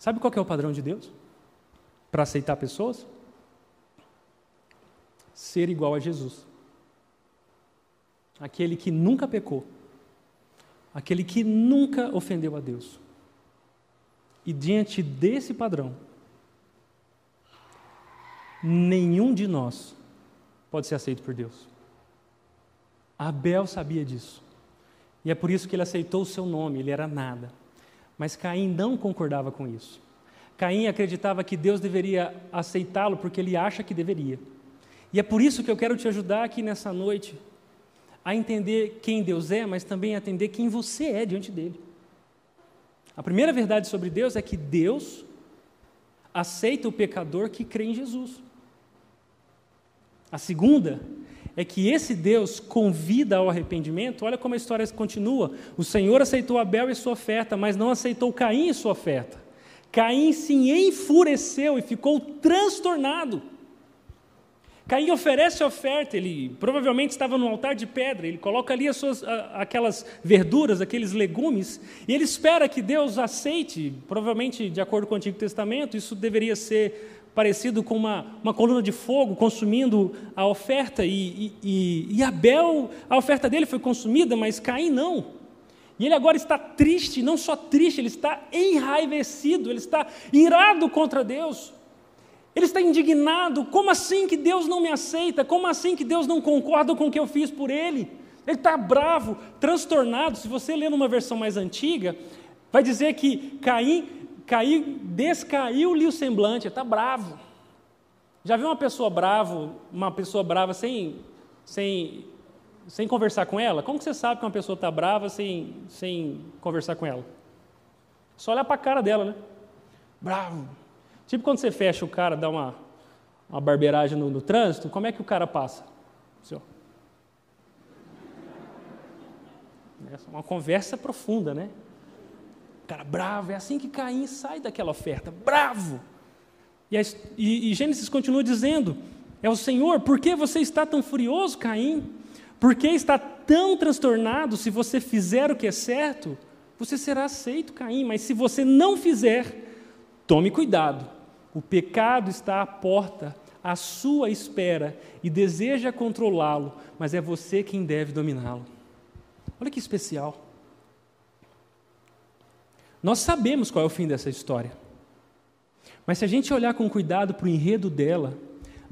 Sabe qual é o padrão de Deus? Para aceitar pessoas? Ser igual a Jesus. Aquele que nunca pecou, aquele que nunca ofendeu a Deus. E diante desse padrão, nenhum de nós pode ser aceito por Deus. Abel sabia disso. E é por isso que ele aceitou o seu nome, ele era nada. Mas Caim não concordava com isso. Caim acreditava que Deus deveria aceitá-lo porque ele acha que deveria. E é por isso que eu quero te ajudar aqui nessa noite a entender quem Deus é, mas também a entender quem você é diante dele. A primeira verdade sobre Deus é que Deus aceita o pecador que crê em Jesus. A segunda é que esse Deus convida ao arrependimento. Olha como a história continua. O Senhor aceitou Abel e sua oferta, mas não aceitou Caim e sua oferta. Caim se enfureceu e ficou transtornado. Caim oferece a oferta, ele provavelmente estava no altar de pedra, ele coloca ali as suas, aquelas verduras, aqueles legumes, e ele espera que Deus aceite, provavelmente de acordo com o Antigo Testamento, isso deveria ser parecido com uma, uma coluna de fogo consumindo a oferta, e, e, e Abel, a oferta dele foi consumida, mas Caim não. E ele agora está triste, não só triste, ele está enraivecido, ele está irado contra Deus. Ele está indignado. Como assim que Deus não me aceita? Como assim que Deus não concorda com o que eu fiz por ele? Ele está bravo, transtornado. Se você ler numa versão mais antiga, vai dizer que Caim, Caim descaiu-lhe o semblante, está bravo. Já viu uma pessoa bravo, uma pessoa brava sem, sem, sem conversar com ela? Como que você sabe que uma pessoa está brava sem, sem conversar com ela? Só olhar para a cara dela, né? Bravo, Tipo quando você fecha o cara, dá uma, uma barbeiragem no, no trânsito, como é que o cara passa? Assim, é uma conversa profunda, né? O cara bravo, é assim que Caim sai daquela oferta, bravo. E, a, e, e Gênesis continua dizendo: É o Senhor, por que você está tão furioso, Caim? Por que está tão transtornado? Se você fizer o que é certo, você será aceito, Caim, mas se você não fizer, tome cuidado. O pecado está à porta, à sua espera, e deseja controlá-lo, mas é você quem deve dominá-lo. Olha que especial. Nós sabemos qual é o fim dessa história. Mas se a gente olhar com cuidado para o enredo dela,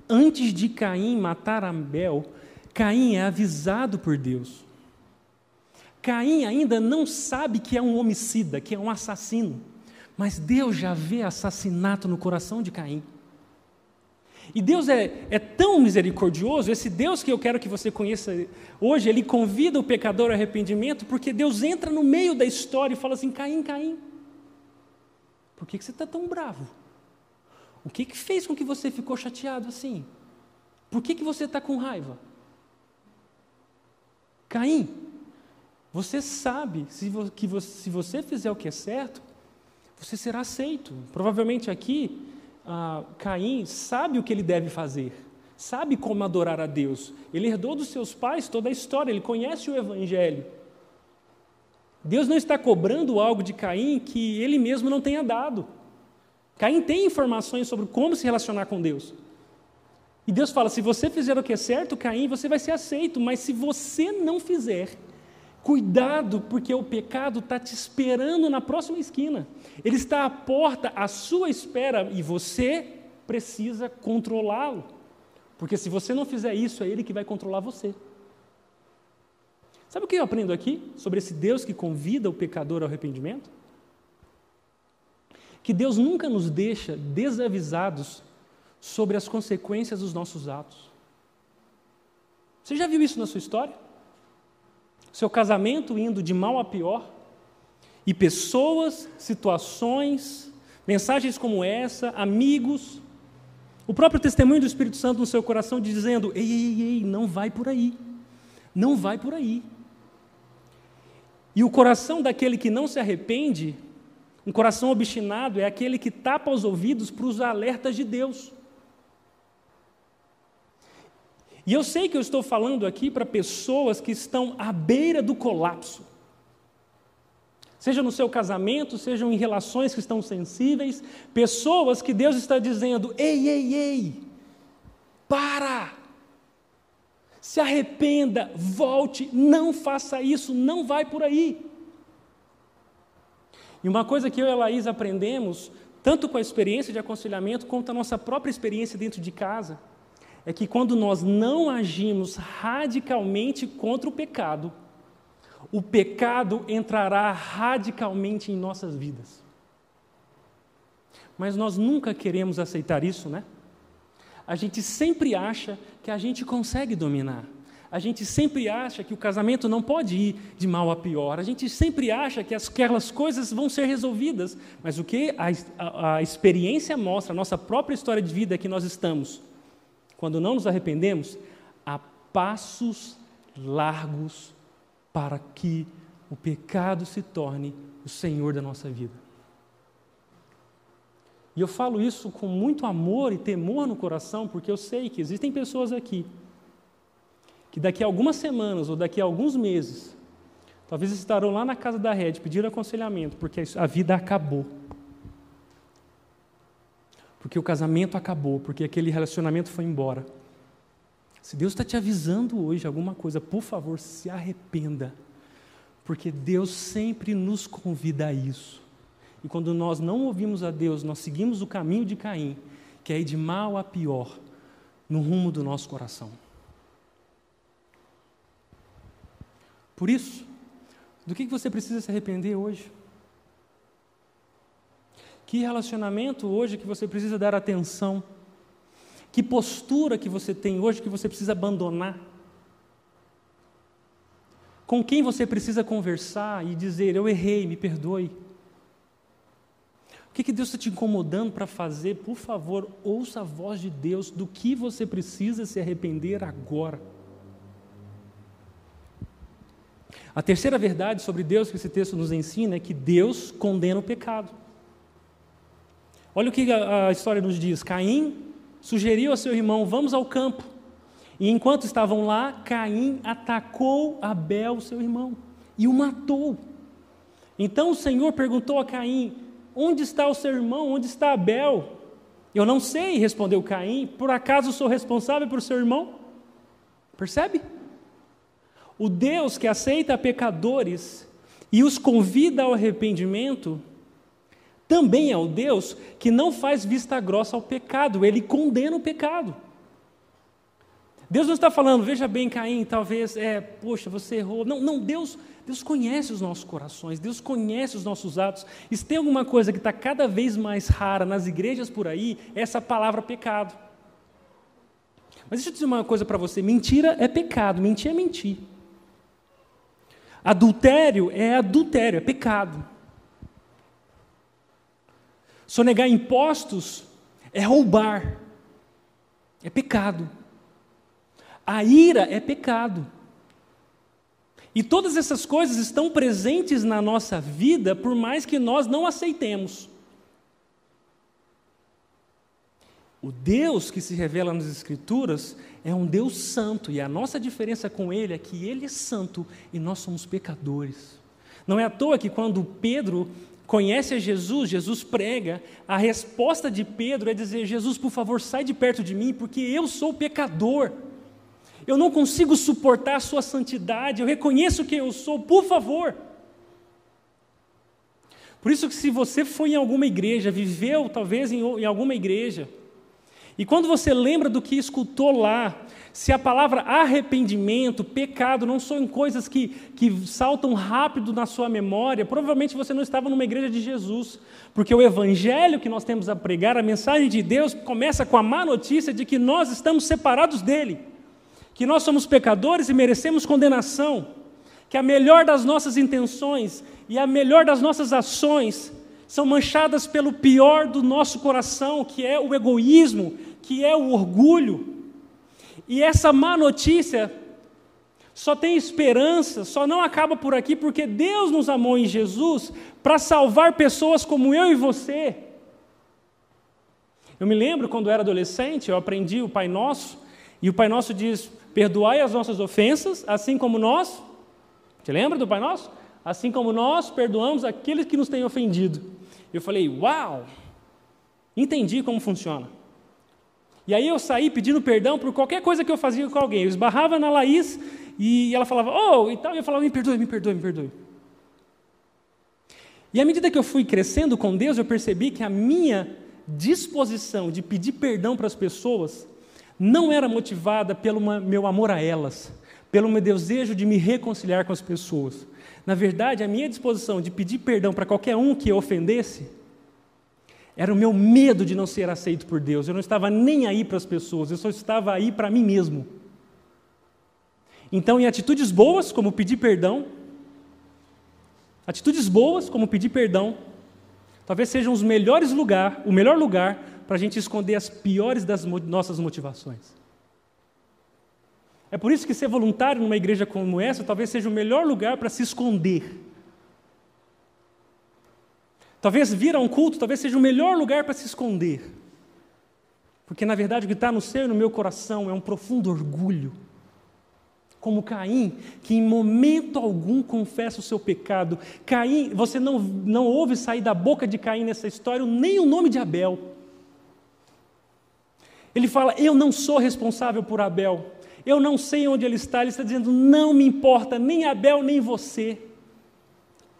antes de Caim matar Abel, Caim é avisado por Deus. Caim ainda não sabe que é um homicida, que é um assassino, mas Deus já vê assassinato no coração de Caim. E Deus é, é, tão misericordioso, esse Deus que eu quero que você conheça hoje, ele convida o pecador ao arrependimento, porque Deus entra no meio da história e fala assim: Caim, Caim, por que, que você está tão bravo? O que, que fez com que você ficou chateado assim? Por que, que você está com raiva? Caim, você sabe se, que se você fizer o que é certo, você será aceito. Provavelmente aqui, ah, Caim sabe o que ele deve fazer, sabe como adorar a Deus. Ele herdou dos seus pais toda a história, ele conhece o Evangelho. Deus não está cobrando algo de Caim que ele mesmo não tenha dado. Caim tem informações sobre como se relacionar com Deus. E Deus fala: se você fizer o que é certo, Caim, você vai ser aceito, mas se você não fizer, cuidado, porque o pecado está te esperando na próxima esquina. Ele está à porta, à sua espera, e você precisa controlá-lo. Porque se você não fizer isso, é ele que vai controlar você. Sabe o que eu aprendo aqui sobre esse Deus que convida o pecador ao arrependimento? Que Deus nunca nos deixa desavisados sobre as consequências dos nossos atos. Você já viu isso na sua história? Seu casamento indo de mal a pior, e pessoas, situações, mensagens como essa, amigos, o próprio testemunho do Espírito Santo no seu coração dizendo: ei, ei, ei, não vai por aí, não vai por aí. E o coração daquele que não se arrepende, um coração obstinado, é aquele que tapa os ouvidos para os alertas de Deus. E eu sei que eu estou falando aqui para pessoas que estão à beira do colapso. Seja no seu casamento, sejam em relações que estão sensíveis, pessoas que Deus está dizendo: ei, ei, ei, para! Se arrependa, volte, não faça isso, não vai por aí. E uma coisa que eu e a Laís aprendemos, tanto com a experiência de aconselhamento, quanto a nossa própria experiência dentro de casa, é que quando nós não agimos radicalmente contra o pecado, o pecado entrará radicalmente em nossas vidas. Mas nós nunca queremos aceitar isso, né? A gente sempre acha que a gente consegue dominar. A gente sempre acha que o casamento não pode ir de mal a pior. A gente sempre acha que aquelas coisas vão ser resolvidas. Mas o que a, a, a experiência mostra, a nossa própria história de vida é que nós estamos quando não nos arrependemos, a passos largos para que o pecado se torne o Senhor da nossa vida. E eu falo isso com muito amor e temor no coração, porque eu sei que existem pessoas aqui que daqui a algumas semanas ou daqui a alguns meses, talvez estarão lá na casa da rede pedindo aconselhamento, porque a vida acabou porque o casamento acabou, porque aquele relacionamento foi embora. Se Deus está te avisando hoje alguma coisa, por favor, se arrependa, porque Deus sempre nos convida a isso. E quando nós não ouvimos a Deus, nós seguimos o caminho de Caim, que é ir de mal a pior, no rumo do nosso coração. Por isso, do que você precisa se arrepender hoje? Que relacionamento hoje que você precisa dar atenção? Que postura que você tem hoje que você precisa abandonar? Com quem você precisa conversar e dizer: Eu errei, me perdoe? O que, que Deus está te incomodando para fazer? Por favor, ouça a voz de Deus do que você precisa se arrepender agora. A terceira verdade sobre Deus que esse texto nos ensina é que Deus condena o pecado. Olha o que a, história nos diz: Caim sugeriu a seu irmão: vamos ao campo. E enquanto estavam lá, Caim atacou Abel, seu irmão, e o matou. Então o Senhor perguntou a Caim: Onde está o seu irmão? Onde está Abel? Eu não sei, respondeu Caim. Por acaso sou responsável por seu irmão? Percebe? O Deus que aceita pecadores e os convida ao arrependimento, também é o Deus que não faz vista grossa ao pecado, ele condena o pecado. Deus não está falando, veja bem, Caim, talvez, é, poxa, você errou. Não, não, Deus, Deus conhece os nossos corações, Deus conhece os nossos atos. E se tem alguma coisa que está cada vez mais rara nas igrejas por aí, é essa palavra pecado. Mas deixa eu dizer uma coisa para você: mentira é pecado, mentir é mentir. Adultério é adultério, é pecado. Sonegar impostos é roubar, é pecado. A ira é pecado. E todas essas coisas estão presentes na nossa vida, por mais que nós não aceitemos. O Deus que se revela nas Escrituras é um Deus santo, e a nossa diferença com Ele é que Ele é santo e nós somos pecadores. Não é à toa que quando Pedro conhece a Jesus, Jesus prega, a resposta de Pedro é dizer: Jesus, por favor, sai de perto de mim, porque eu sou pecador. Eu não consigo suportar a sua santidade, eu reconheço que eu sou, por favor. Por isso que se você foi em alguma igreja, viveu talvez em, em alguma igreja, e quando você lembra do que escutou lá, se a palavra arrependimento, pecado, não são coisas que, que saltam rápido na sua memória, provavelmente você não estava numa igreja de Jesus, porque o evangelho que nós temos a pregar, a mensagem de Deus, começa com a má notícia de que nós estamos separados dele, que nós somos pecadores e merecemos condenação, que a melhor das nossas intenções e a melhor das nossas ações são manchadas pelo pior do nosso coração, que é o egoísmo, que é o orgulho. E essa má notícia só tem esperança, só não acaba por aqui, porque Deus nos amou em Jesus para salvar pessoas como eu e você. Eu me lembro quando era adolescente, eu aprendi o Pai Nosso, e o Pai Nosso diz: Perdoai as nossas ofensas, assim como nós. Te lembra do Pai Nosso? Assim como nós perdoamos aqueles que nos têm ofendido. Eu falei, uau! Entendi como funciona. E aí eu saí pedindo perdão por qualquer coisa que eu fazia com alguém. Eu esbarrava na Laís e ela falava, oh, e tal, e eu falava, me perdoe, me perdoe, me perdoe. E à medida que eu fui crescendo com Deus, eu percebi que a minha disposição de pedir perdão para as pessoas não era motivada pelo meu amor a elas, pelo meu desejo de me reconciliar com as pessoas, na verdade, a minha disposição de pedir perdão para qualquer um que ofendesse era o meu medo de não ser aceito por Deus. Eu não estava nem aí para as pessoas, eu só estava aí para mim mesmo. Então, em atitudes boas, como pedir perdão, atitudes boas, como pedir perdão, talvez sejam os melhores lugar, o melhor lugar para a gente esconder as piores das nossas motivações. É por isso que ser voluntário numa igreja como essa talvez seja o melhor lugar para se esconder. Talvez vir a um culto talvez seja o melhor lugar para se esconder. Porque na verdade o que está no seu e no meu coração é um profundo orgulho. Como Caim, que em momento algum confessa o seu pecado. Caim, você não, não ouve sair da boca de Caim nessa história nem o nome de Abel. Ele fala: Eu não sou responsável por Abel eu não sei onde ele está, ele está dizendo: não me importa, nem Abel, nem você.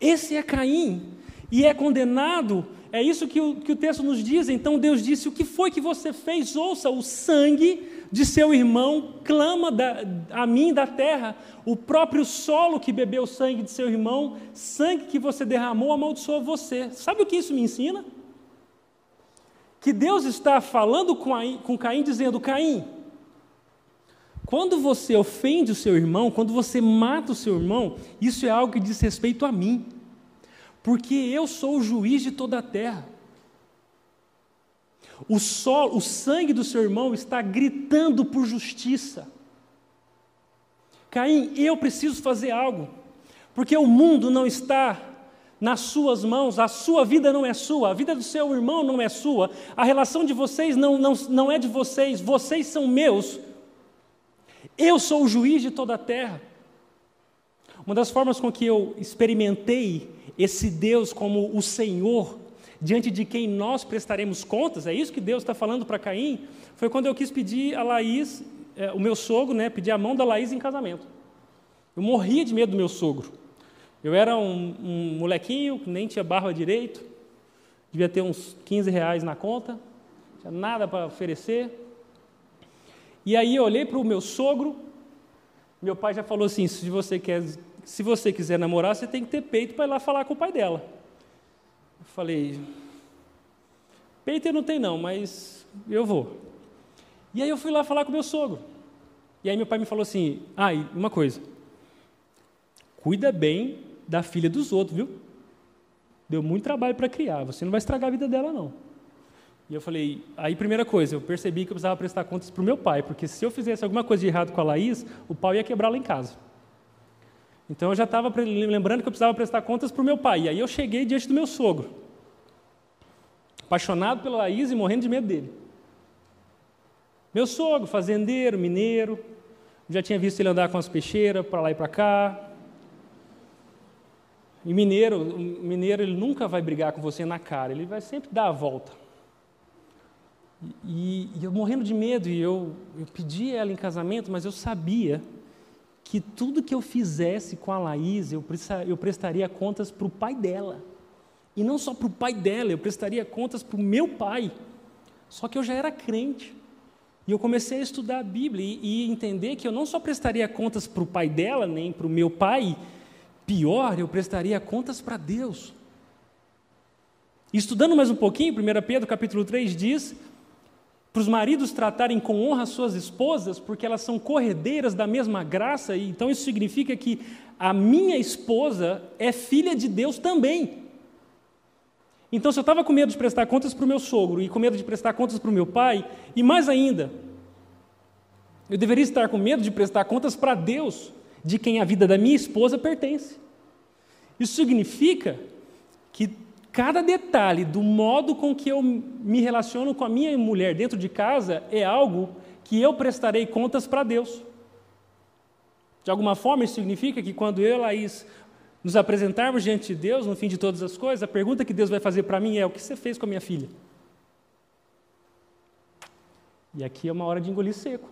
Esse é Caim, e é condenado, é isso que o, que o texto nos diz. Então Deus disse: o que foi que você fez? Ouça, o sangue de seu irmão clama da, a mim da terra, o próprio solo que bebeu o sangue de seu irmão, sangue que você derramou, amaldiçoa você. Sabe o que isso me ensina? Que Deus está falando com, com Caim, dizendo: Caim, quando você ofende o seu irmão, quando você mata o seu irmão, isso é algo que diz respeito a mim, porque eu sou o juiz de toda a terra. O, sol, o sangue do seu irmão está gritando por justiça. Caim, eu preciso fazer algo, Porque o mundo não está nas suas mãos, a sua vida não é sua, a vida do seu irmão não é sua, a relação de vocês não, não, não é de vocês, vocês são meus. Eu sou o juiz de toda a terra. Uma das formas com que eu experimentei esse Deus como o Senhor, diante de quem nós prestaremos contas, é isso que Deus está falando para Caim, foi quando eu quis pedir a Laís, é, o meu sogro, né, pedir a mão da Laís em casamento. Eu morria de medo do meu sogro. Eu era um, um molequinho, nem tinha barba direito, devia ter uns 15 reais na conta, não tinha nada para oferecer. E aí eu olhei para o meu sogro, meu pai já falou assim: se você, quer, se você quiser namorar, você tem que ter peito para ir lá falar com o pai dela. Eu falei: peito eu não tenho, não, mas eu vou. E aí eu fui lá falar com meu sogro. E aí meu pai me falou assim: ah, uma coisa, cuida bem da filha dos outros, viu? Deu muito trabalho para criar, você não vai estragar a vida dela, não. E eu falei, aí primeira coisa, eu percebi que eu precisava prestar contas para o meu pai, porque se eu fizesse alguma coisa de errado com a Laís, o pau ia quebrar lá em casa. Então eu já estava lembrando que eu precisava prestar contas para o meu pai. E aí eu cheguei diante do meu sogro, apaixonado pela Laís e morrendo de medo dele. Meu sogro, fazendeiro, mineiro, já tinha visto ele andar com as peixeiras para lá e para cá, e mineiro, mineiro ele nunca vai brigar com você na cara, ele vai sempre dar a volta. E, e eu morrendo de medo, e eu, eu pedi ela em casamento, mas eu sabia que tudo que eu fizesse com a Laís, eu, eu prestaria contas para o pai dela. E não só para o pai dela, eu prestaria contas para o meu pai. Só que eu já era crente. E eu comecei a estudar a Bíblia e, e entender que eu não só prestaria contas para o pai dela, nem para o meu pai, Pior, eu prestaria contas para Deus. Estudando mais um pouquinho, 1 Pedro capítulo 3 diz para os maridos tratarem com honra suas esposas, porque elas são corredeiras da mesma graça, e então isso significa que a minha esposa é filha de Deus também. Então, se eu estava com medo de prestar contas para o meu sogro e com medo de prestar contas para o meu pai, e mais ainda, eu deveria estar com medo de prestar contas para Deus, de quem a vida da minha esposa pertence. Isso significa que cada detalhe do modo com que eu me relaciono com a minha mulher dentro de casa é algo que eu prestarei contas para Deus. De alguma forma, isso significa que quando eu e Laís nos apresentarmos diante de Deus, no fim de todas as coisas, a pergunta que Deus vai fazer para mim é: o que você fez com a minha filha? E aqui é uma hora de engolir seco.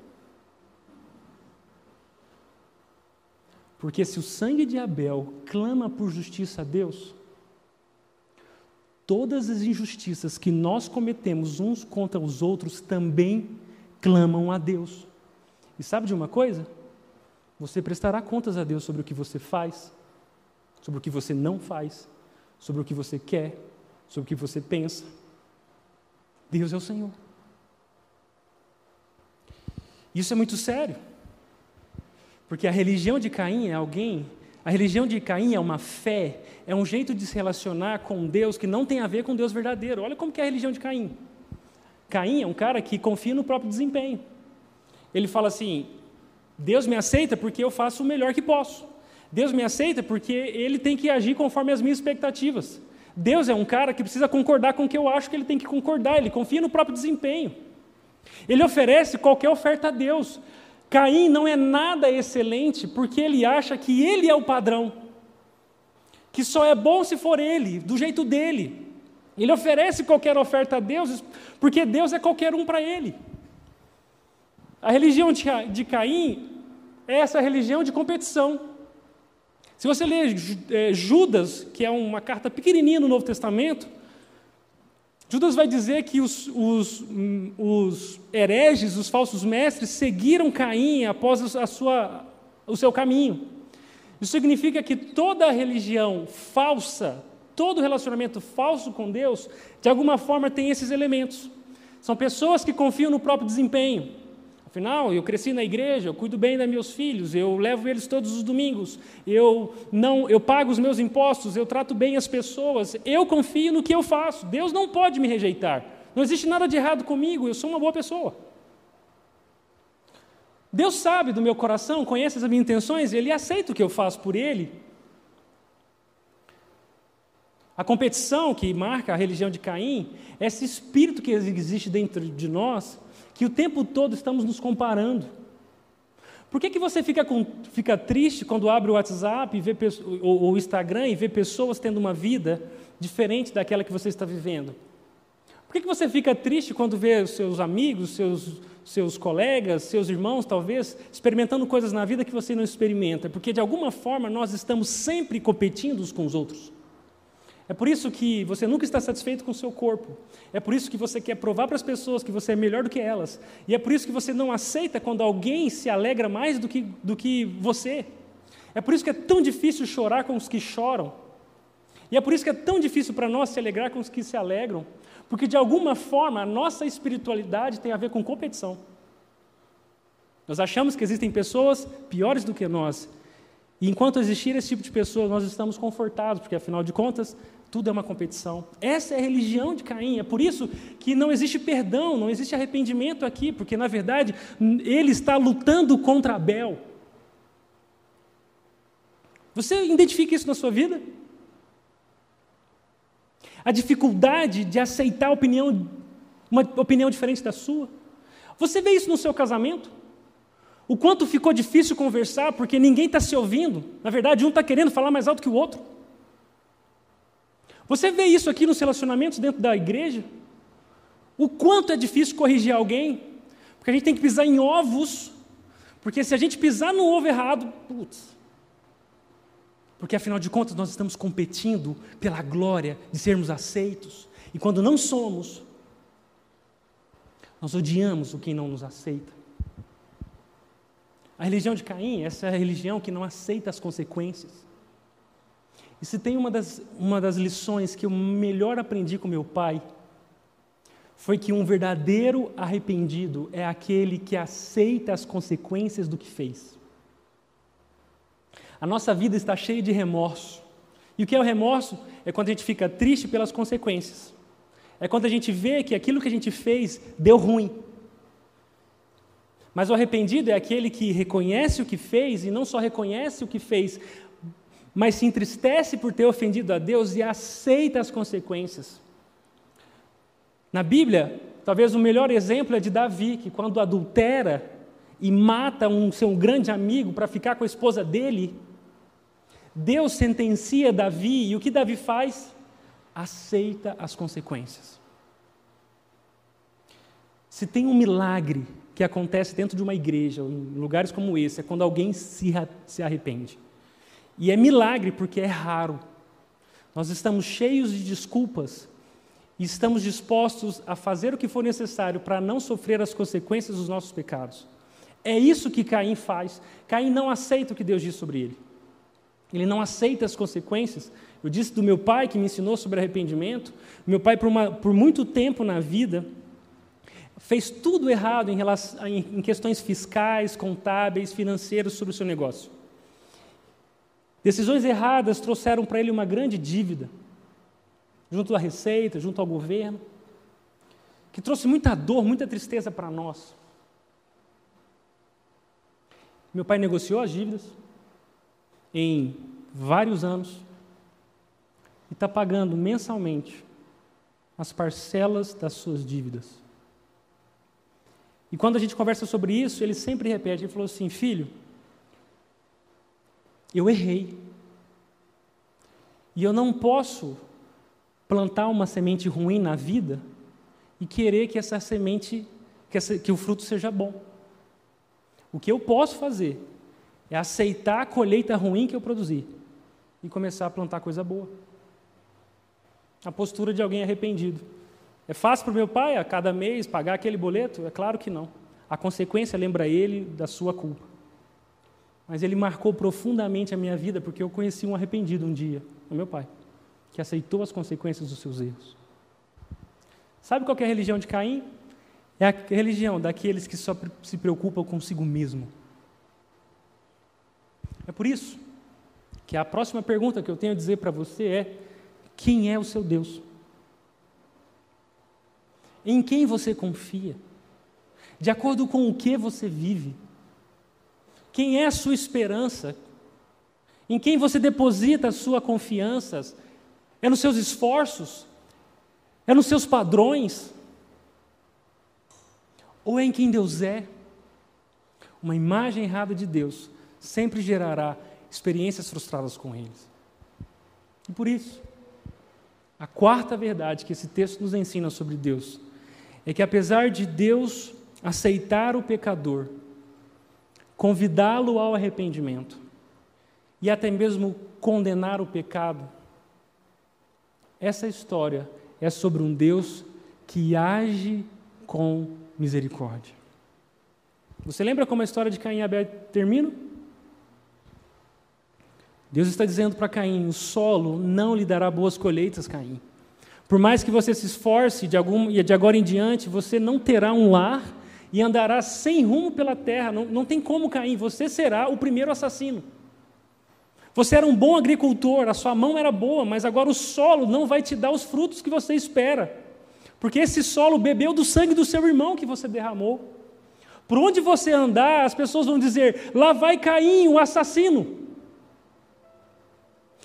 Porque se o sangue de Abel clama por justiça a Deus, todas as injustiças que nós cometemos uns contra os outros também clamam a Deus. E sabe de uma coisa? Você prestará contas a Deus sobre o que você faz, sobre o que você não faz, sobre o que você quer, sobre o que você pensa. Deus é o Senhor. Isso é muito sério. Porque a religião de Caim é alguém, a religião de Caim é uma fé, é um jeito de se relacionar com Deus que não tem a ver com Deus verdadeiro. Olha como que é a religião de Caim. Caim é um cara que confia no próprio desempenho. Ele fala assim: Deus me aceita porque eu faço o melhor que posso. Deus me aceita porque ele tem que agir conforme as minhas expectativas. Deus é um cara que precisa concordar com o que eu acho que ele tem que concordar, ele confia no próprio desempenho. Ele oferece qualquer oferta a Deus, Caim não é nada excelente porque ele acha que ele é o padrão, que só é bom se for ele, do jeito dele. Ele oferece qualquer oferta a Deus porque Deus é qualquer um para ele. A religião de Caim é essa religião de competição. Se você ler é, Judas, que é uma carta pequenininha no Novo Testamento, Judas vai dizer que os, os, os hereges, os falsos mestres, seguiram Caim após a sua, o seu caminho. Isso significa que toda religião falsa, todo relacionamento falso com Deus, de alguma forma tem esses elementos. São pessoas que confiam no próprio desempenho. Afinal, eu cresci na igreja, eu cuido bem dos meus filhos, eu levo eles todos os domingos, eu não, eu pago os meus impostos, eu trato bem as pessoas, eu confio no que eu faço. Deus não pode me rejeitar. Não existe nada de errado comigo, eu sou uma boa pessoa. Deus sabe do meu coração, conhece as minhas intenções, ele aceita o que eu faço por ele. A competição que marca a religião de Caim esse espírito que existe dentro de nós, que o tempo todo estamos nos comparando. Por que, que você fica, com, fica triste quando abre o WhatsApp vê, ou o Instagram e vê pessoas tendo uma vida diferente daquela que você está vivendo? Por que, que você fica triste quando vê seus amigos, seus, seus colegas, seus irmãos, talvez, experimentando coisas na vida que você não experimenta? Porque, de alguma forma, nós estamos sempre competindo uns com os outros. É por isso que você nunca está satisfeito com o seu corpo. É por isso que você quer provar para as pessoas que você é melhor do que elas. E é por isso que você não aceita quando alguém se alegra mais do que, do que você. É por isso que é tão difícil chorar com os que choram. E é por isso que é tão difícil para nós se alegrar com os que se alegram. Porque de alguma forma a nossa espiritualidade tem a ver com competição. Nós achamos que existem pessoas piores do que nós. E enquanto existir esse tipo de pessoas, nós estamos confortados, porque afinal de contas, tudo é uma competição. Essa é a religião de Caim. É por isso que não existe perdão, não existe arrependimento aqui, porque na verdade ele está lutando contra Abel. Você identifica isso na sua vida? A dificuldade de aceitar opinião, uma opinião diferente da sua. Você vê isso no seu casamento? O quanto ficou difícil conversar porque ninguém está se ouvindo. Na verdade, um está querendo falar mais alto que o outro. Você vê isso aqui nos relacionamentos dentro da igreja? O quanto é difícil corrigir alguém, porque a gente tem que pisar em ovos, porque se a gente pisar no ovo errado, putz. Porque afinal de contas nós estamos competindo pela glória de sermos aceitos, e quando não somos, nós odiamos o quem não nos aceita. A religião de Caim, essa é a religião que não aceita as consequências. E se tem uma das, uma das lições que eu melhor aprendi com meu pai, foi que um verdadeiro arrependido é aquele que aceita as consequências do que fez. A nossa vida está cheia de remorso. E o que é o remorso? É quando a gente fica triste pelas consequências. É quando a gente vê que aquilo que a gente fez deu ruim. Mas o arrependido é aquele que reconhece o que fez e não só reconhece o que fez, mas se entristece por ter ofendido a Deus e aceita as consequências. Na Bíblia, talvez o melhor exemplo é de Davi, que quando adultera e mata um seu grande amigo para ficar com a esposa dele, Deus sentencia Davi e o que Davi faz? Aceita as consequências. Se tem um milagre que acontece dentro de uma igreja, em lugares como esse, é quando alguém se, se arrepende. E é milagre porque é raro. Nós estamos cheios de desculpas e estamos dispostos a fazer o que for necessário para não sofrer as consequências dos nossos pecados. É isso que Caim faz. Caim não aceita o que Deus diz sobre ele. Ele não aceita as consequências. Eu disse do meu pai que me ensinou sobre arrependimento. Meu pai, por, uma, por muito tempo na vida, fez tudo errado em, relação, em questões fiscais, contábeis, financeiras sobre o seu negócio. Decisões erradas trouxeram para ele uma grande dívida, junto à Receita, junto ao governo, que trouxe muita dor, muita tristeza para nós. Meu pai negociou as dívidas em vários anos e está pagando mensalmente as parcelas das suas dívidas. E quando a gente conversa sobre isso, ele sempre repete, ele falou assim, filho, eu errei. E eu não posso plantar uma semente ruim na vida e querer que essa semente, que, essa, que o fruto seja bom. O que eu posso fazer é aceitar a colheita ruim que eu produzi e começar a plantar coisa boa. A postura de alguém arrependido. É fácil para o meu pai a cada mês pagar aquele boleto? É claro que não. A consequência lembra ele da sua culpa mas ele marcou profundamente a minha vida porque eu conheci um arrependido um dia, o meu pai, que aceitou as consequências dos seus erros. Sabe qual é a religião de Caim? É a religião daqueles que só se preocupam consigo mesmo. É por isso que a próxima pergunta que eu tenho a dizer para você é: quem é o seu Deus? Em quem você confia? De acordo com o que você vive? Quem é a sua esperança? Em quem você deposita a sua confiança? É nos seus esforços? É nos seus padrões? Ou é em quem Deus é? Uma imagem errada de Deus sempre gerará experiências frustradas com eles. E por isso, a quarta verdade que esse texto nos ensina sobre Deus é que apesar de Deus aceitar o pecador, convidá-lo ao arrependimento e até mesmo condenar o pecado, essa história é sobre um Deus que age com misericórdia. Você lembra como a história de Caim e Abel termina? Deus está dizendo para Caim: o solo não lhe dará boas colheitas, Caim. Por mais que você se esforce de, algum, de agora em diante, você não terá um lar e andará sem rumo pela terra. Não, não tem como, Caim, você será o primeiro assassino. Você era um bom agricultor, a sua mão era boa, mas agora o solo não vai te dar os frutos que você espera. Porque esse solo bebeu do sangue do seu irmão que você derramou. Por onde você andar, as pessoas vão dizer: lá vai Caim, o assassino.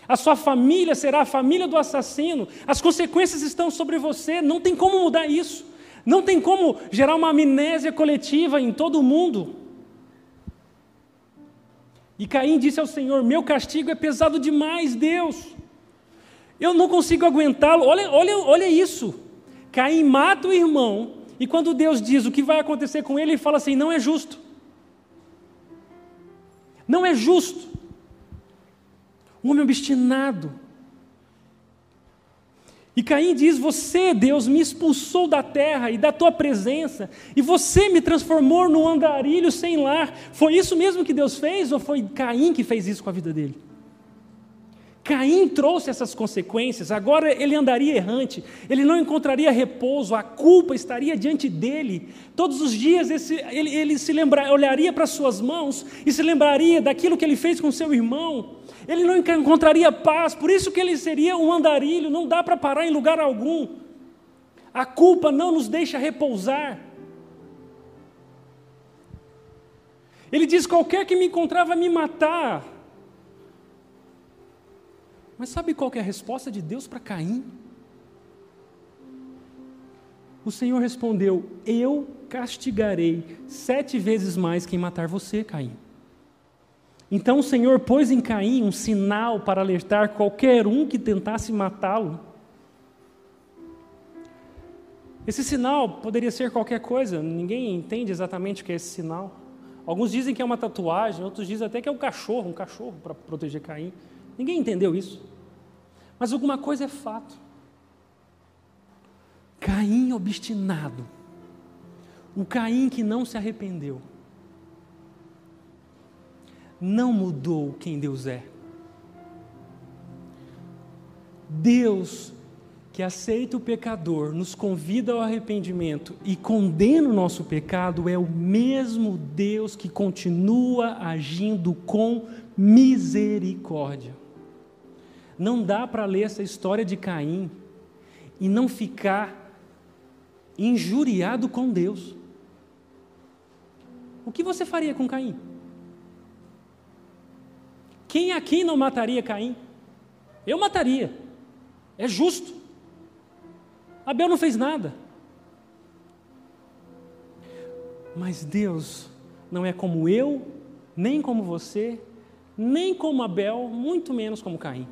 A sua família será a família do assassino. As consequências estão sobre você. Não tem como mudar isso. Não tem como gerar uma amnésia coletiva em todo o mundo. E Caim disse ao Senhor: Meu castigo é pesado demais, Deus. Eu não consigo aguentá-lo. Olha, olha, olha isso. Caim mata o irmão. E quando Deus diz o que vai acontecer com ele, ele fala assim: Não é justo. Não é justo um homem obstinado. E Caim diz: Você, Deus, me expulsou da terra e da tua presença, e você me transformou num andarilho sem lar. Foi isso mesmo que Deus fez, ou foi Caim que fez isso com a vida dele? Caim trouxe essas consequências, agora ele andaria errante, ele não encontraria repouso, a culpa estaria diante dele. Todos os dias esse, ele, ele, se lembra, olharia para suas mãos e se lembraria daquilo que ele fez com seu irmão. Ele não encontraria paz, por isso que ele seria um andarilho, não dá para parar em lugar algum. A culpa não nos deixa repousar. Ele diz: qualquer que me encontrar vai me matar. Mas sabe qual é a resposta de Deus para Caim? O Senhor respondeu: Eu castigarei sete vezes mais quem matar você, Caim. Então o Senhor pôs em Caim um sinal para alertar qualquer um que tentasse matá-lo. Esse sinal poderia ser qualquer coisa, ninguém entende exatamente o que é esse sinal. Alguns dizem que é uma tatuagem, outros dizem até que é um cachorro, um cachorro para proteger Caim. Ninguém entendeu isso. Mas alguma coisa é fato. Caim obstinado. O Caim que não se arrependeu. Não mudou quem Deus é. Deus que aceita o pecador, nos convida ao arrependimento e condena o nosso pecado, é o mesmo Deus que continua agindo com misericórdia. Não dá para ler essa história de Caim e não ficar injuriado com Deus. O que você faria com Caim? Quem aqui não mataria Caim? Eu mataria. É justo. Abel não fez nada. Mas Deus não é como eu, nem como você, nem como Abel, muito menos como Caim.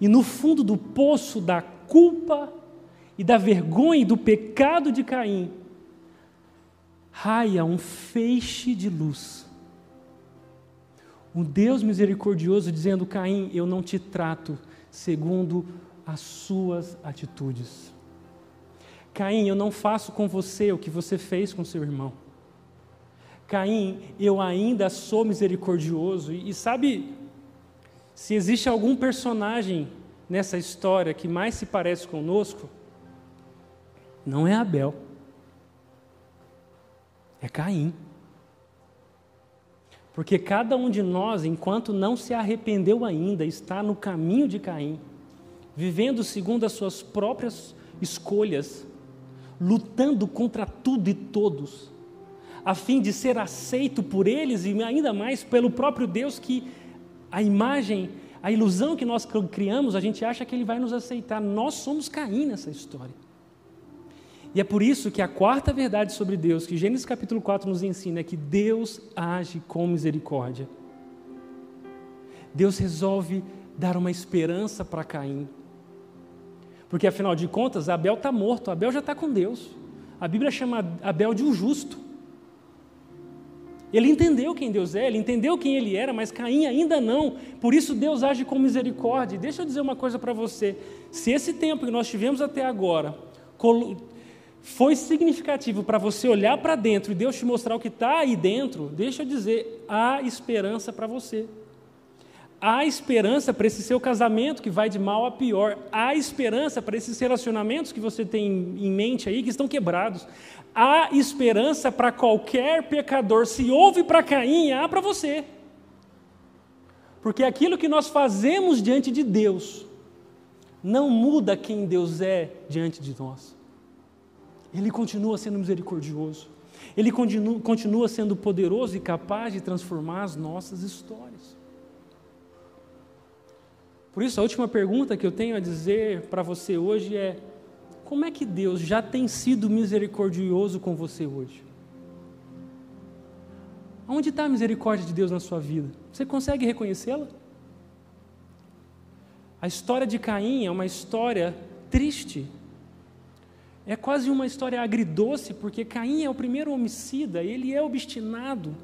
E no fundo do poço da culpa e da vergonha e do pecado de Caim, raia um feixe de luz. Um Deus misericordioso dizendo: Caim, eu não te trato segundo as suas atitudes. Caim, eu não faço com você o que você fez com seu irmão. Caim, eu ainda sou misericordioso. E, e sabe, se existe algum personagem nessa história que mais se parece conosco, não é Abel, é Caim. Porque cada um de nós, enquanto não se arrependeu ainda, está no caminho de Caim, vivendo segundo as suas próprias escolhas, lutando contra tudo e todos, a fim de ser aceito por eles e ainda mais pelo próprio Deus que a imagem, a ilusão que nós criamos, a gente acha que ele vai nos aceitar. Nós somos Caim nessa história. E é por isso que a quarta verdade sobre Deus, que Gênesis capítulo 4 nos ensina, é que Deus age com misericórdia. Deus resolve dar uma esperança para Caim. Porque afinal de contas, Abel está morto, Abel já está com Deus. A Bíblia chama Abel de um justo. Ele entendeu quem Deus é, ele entendeu quem ele era, mas Caim ainda não. Por isso Deus age com misericórdia. Deixa eu dizer uma coisa para você. Se esse tempo que nós tivemos até agora foi significativo para você olhar para dentro e Deus te mostrar o que está aí dentro, deixa eu dizer, há esperança para você. Há esperança para esse seu casamento que vai de mal a pior. Há esperança para esses relacionamentos que você tem em mente aí que estão quebrados há esperança para qualquer pecador. Se houve para Caim, há para você. Porque aquilo que nós fazemos diante de Deus não muda quem Deus é diante de nós. Ele continua sendo misericordioso. Ele continua, continua sendo poderoso e capaz de transformar as nossas histórias. Por isso, a última pergunta que eu tenho a dizer para você hoje é: como é que Deus já tem sido misericordioso com você hoje? Onde está a misericórdia de Deus na sua vida? Você consegue reconhecê-la? A história de Caim é uma história triste. É quase uma história agridoce, porque Caim é o primeiro homicida, ele é obstinado.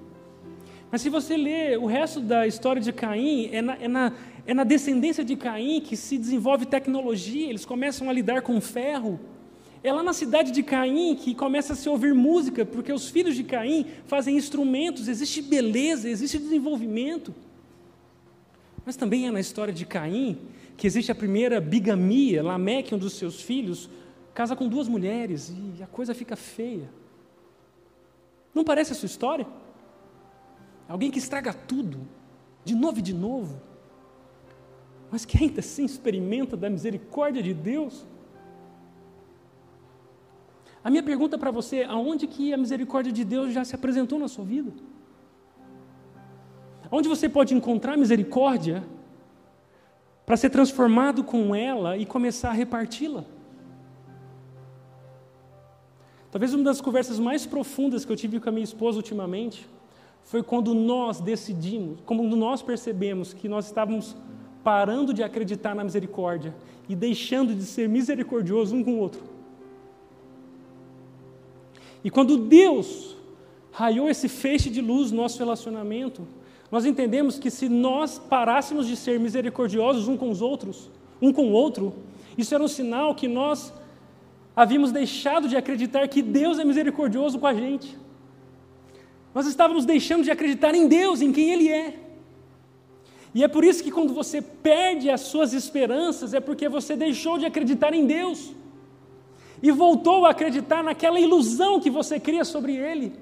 Mas se você ler o resto da história de Caim, é na, é na, é na descendência de Caim que se desenvolve tecnologia, eles começam a lidar com ferro. É lá na cidade de Caim que começa a se ouvir música, porque os filhos de Caim fazem instrumentos, existe beleza, existe desenvolvimento. Mas também é na história de Caim que existe a primeira bigamia, Lameque, um dos seus filhos, casa com duas mulheres e a coisa fica feia. Não parece a sua história? Alguém que estraga tudo, de novo e de novo mas que ainda assim experimenta da misericórdia de Deus. A minha pergunta para você, é, aonde que a misericórdia de Deus já se apresentou na sua vida? Onde você pode encontrar misericórdia para ser transformado com ela e começar a reparti-la? Talvez uma das conversas mais profundas que eu tive com a minha esposa ultimamente foi quando nós decidimos, quando nós percebemos que nós estávamos parando de acreditar na misericórdia e deixando de ser misericordioso um com o outro. E quando Deus raiou esse feixe de luz no nosso relacionamento, nós entendemos que se nós parássemos de ser misericordiosos um com os outros, um com o outro, isso era um sinal que nós havíamos deixado de acreditar que Deus é misericordioso com a gente. Nós estávamos deixando de acreditar em Deus, em quem Ele é. E é por isso que quando você perde as suas esperanças, é porque você deixou de acreditar em Deus e voltou a acreditar naquela ilusão que você cria sobre Ele,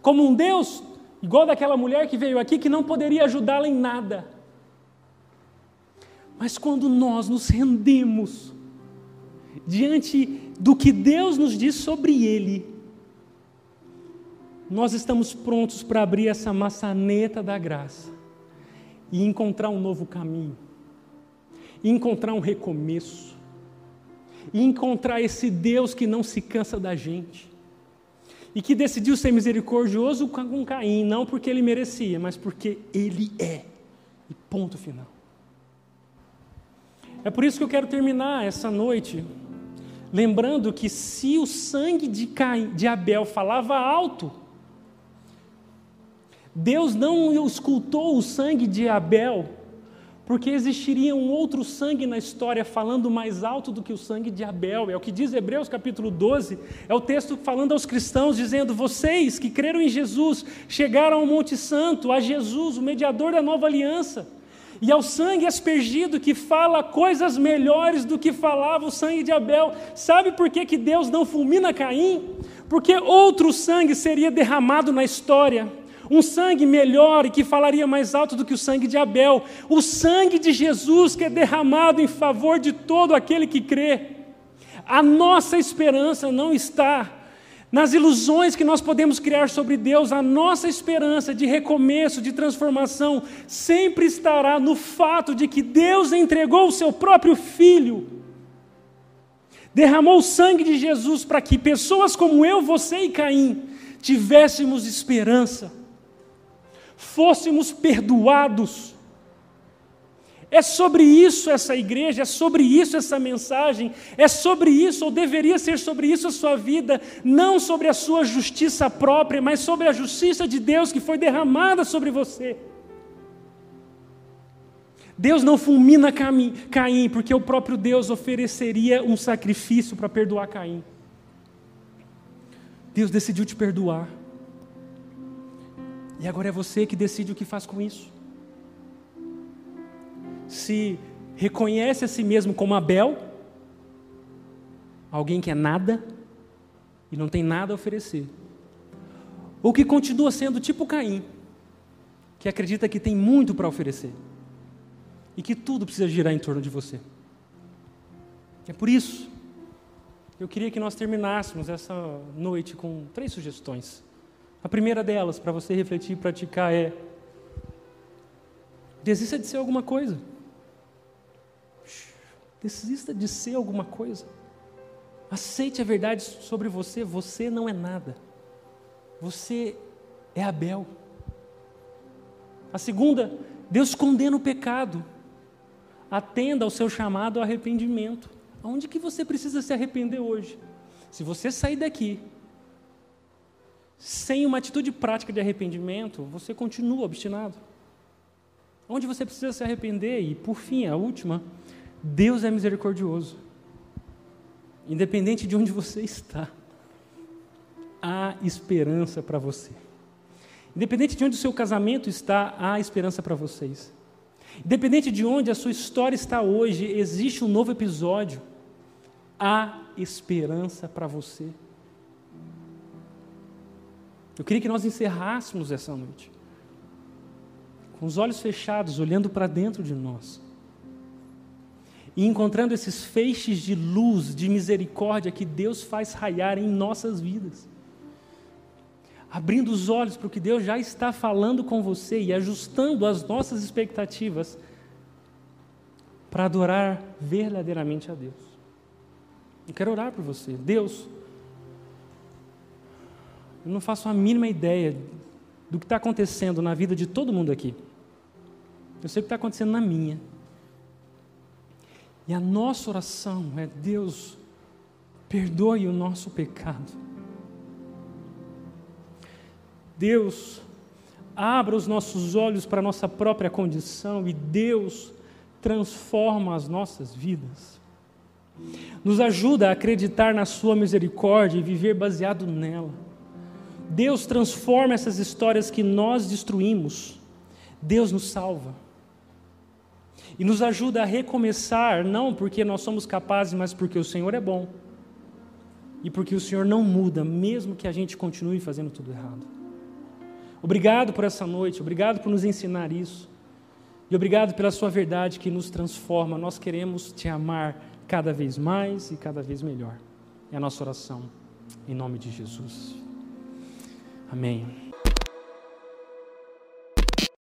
como um Deus igual daquela mulher que veio aqui que não poderia ajudá-la em nada. Mas quando nós nos rendemos diante do que Deus nos diz sobre Ele, nós estamos prontos para abrir essa maçaneta da graça e encontrar um novo caminho, e encontrar um recomeço, e encontrar esse Deus que não se cansa da gente, e que decidiu ser misericordioso com Caim, não porque ele merecia, mas porque ele é, e ponto final. É por isso que eu quero terminar essa noite lembrando que se o sangue de, Caim, de Abel falava alto, Deus não escultou o sangue de Abel, porque existiria um outro sangue na história falando mais alto do que o sangue de Abel. É o que diz Hebreus capítulo 12, é o texto falando aos cristãos, dizendo: Vocês que creram em Jesus, chegaram ao Monte Santo, a Jesus, o mediador da nova aliança, e ao sangue aspergido que fala coisas melhores do que falava o sangue de Abel. Sabe por que, que Deus não fulmina Caim? Porque outro sangue seria derramado na história um sangue melhor e que falaria mais alto do que o sangue de Abel, o sangue de Jesus que é derramado em favor de todo aquele que crê. A nossa esperança não está nas ilusões que nós podemos criar sobre Deus, a nossa esperança de recomeço, de transformação, sempre estará no fato de que Deus entregou o seu próprio Filho, derramou o sangue de Jesus para que pessoas como eu, você e Caim tivéssemos esperança, fôssemos perdoados, é sobre isso essa igreja, é sobre isso essa mensagem, é sobre isso, ou deveria ser sobre isso a sua vida, não sobre a sua justiça própria, mas sobre a justiça de Deus que foi derramada sobre você. Deus não fulmina Caim, porque o próprio Deus ofereceria um sacrifício para perdoar Caim. Deus decidiu te perdoar. E agora é você que decide o que faz com isso se reconhece a si mesmo como Abel, alguém que é nada e não tem nada a oferecer, ou que continua sendo tipo Caim, que acredita que tem muito para oferecer e que tudo precisa girar em torno de você. É por isso eu queria que nós terminássemos essa noite com três sugestões. A primeira delas, para você refletir e praticar, é: desista de ser alguma coisa. Desista de ser alguma coisa. Aceite a verdade sobre você. Você não é nada. Você é Abel. A segunda, Deus condena o pecado. Atenda ao seu chamado ao arrependimento. Aonde que você precisa se arrepender hoje? Se você sair daqui sem uma atitude prática de arrependimento, você continua obstinado. Onde você precisa se arrepender? E, por fim, a última, Deus é misericordioso. Independente de onde você está, há esperança para você. Independente de onde o seu casamento está, há esperança para vocês. Independente de onde a sua história está hoje, existe um novo episódio. Há esperança para você. Eu queria que nós encerrássemos essa noite com os olhos fechados, olhando para dentro de nós e encontrando esses feixes de luz, de misericórdia que Deus faz raiar em nossas vidas. Abrindo os olhos para o que Deus já está falando com você e ajustando as nossas expectativas para adorar verdadeiramente a Deus. Eu quero orar por você. Deus, eu não faço a mínima ideia do que está acontecendo na vida de todo mundo aqui. Eu sei o que está acontecendo na minha. E a nossa oração é: Deus, perdoe o nosso pecado. Deus, abra os nossos olhos para a nossa própria condição e Deus transforma as nossas vidas. Nos ajuda a acreditar na Sua misericórdia e viver baseado nela. Deus transforma essas histórias que nós destruímos. Deus nos salva e nos ajuda a recomeçar, não porque nós somos capazes, mas porque o Senhor é bom e porque o Senhor não muda, mesmo que a gente continue fazendo tudo errado. Obrigado por essa noite, obrigado por nos ensinar isso e obrigado pela Sua verdade que nos transforma. Nós queremos te amar cada vez mais e cada vez melhor. É a nossa oração, em nome de Jesus. Amém.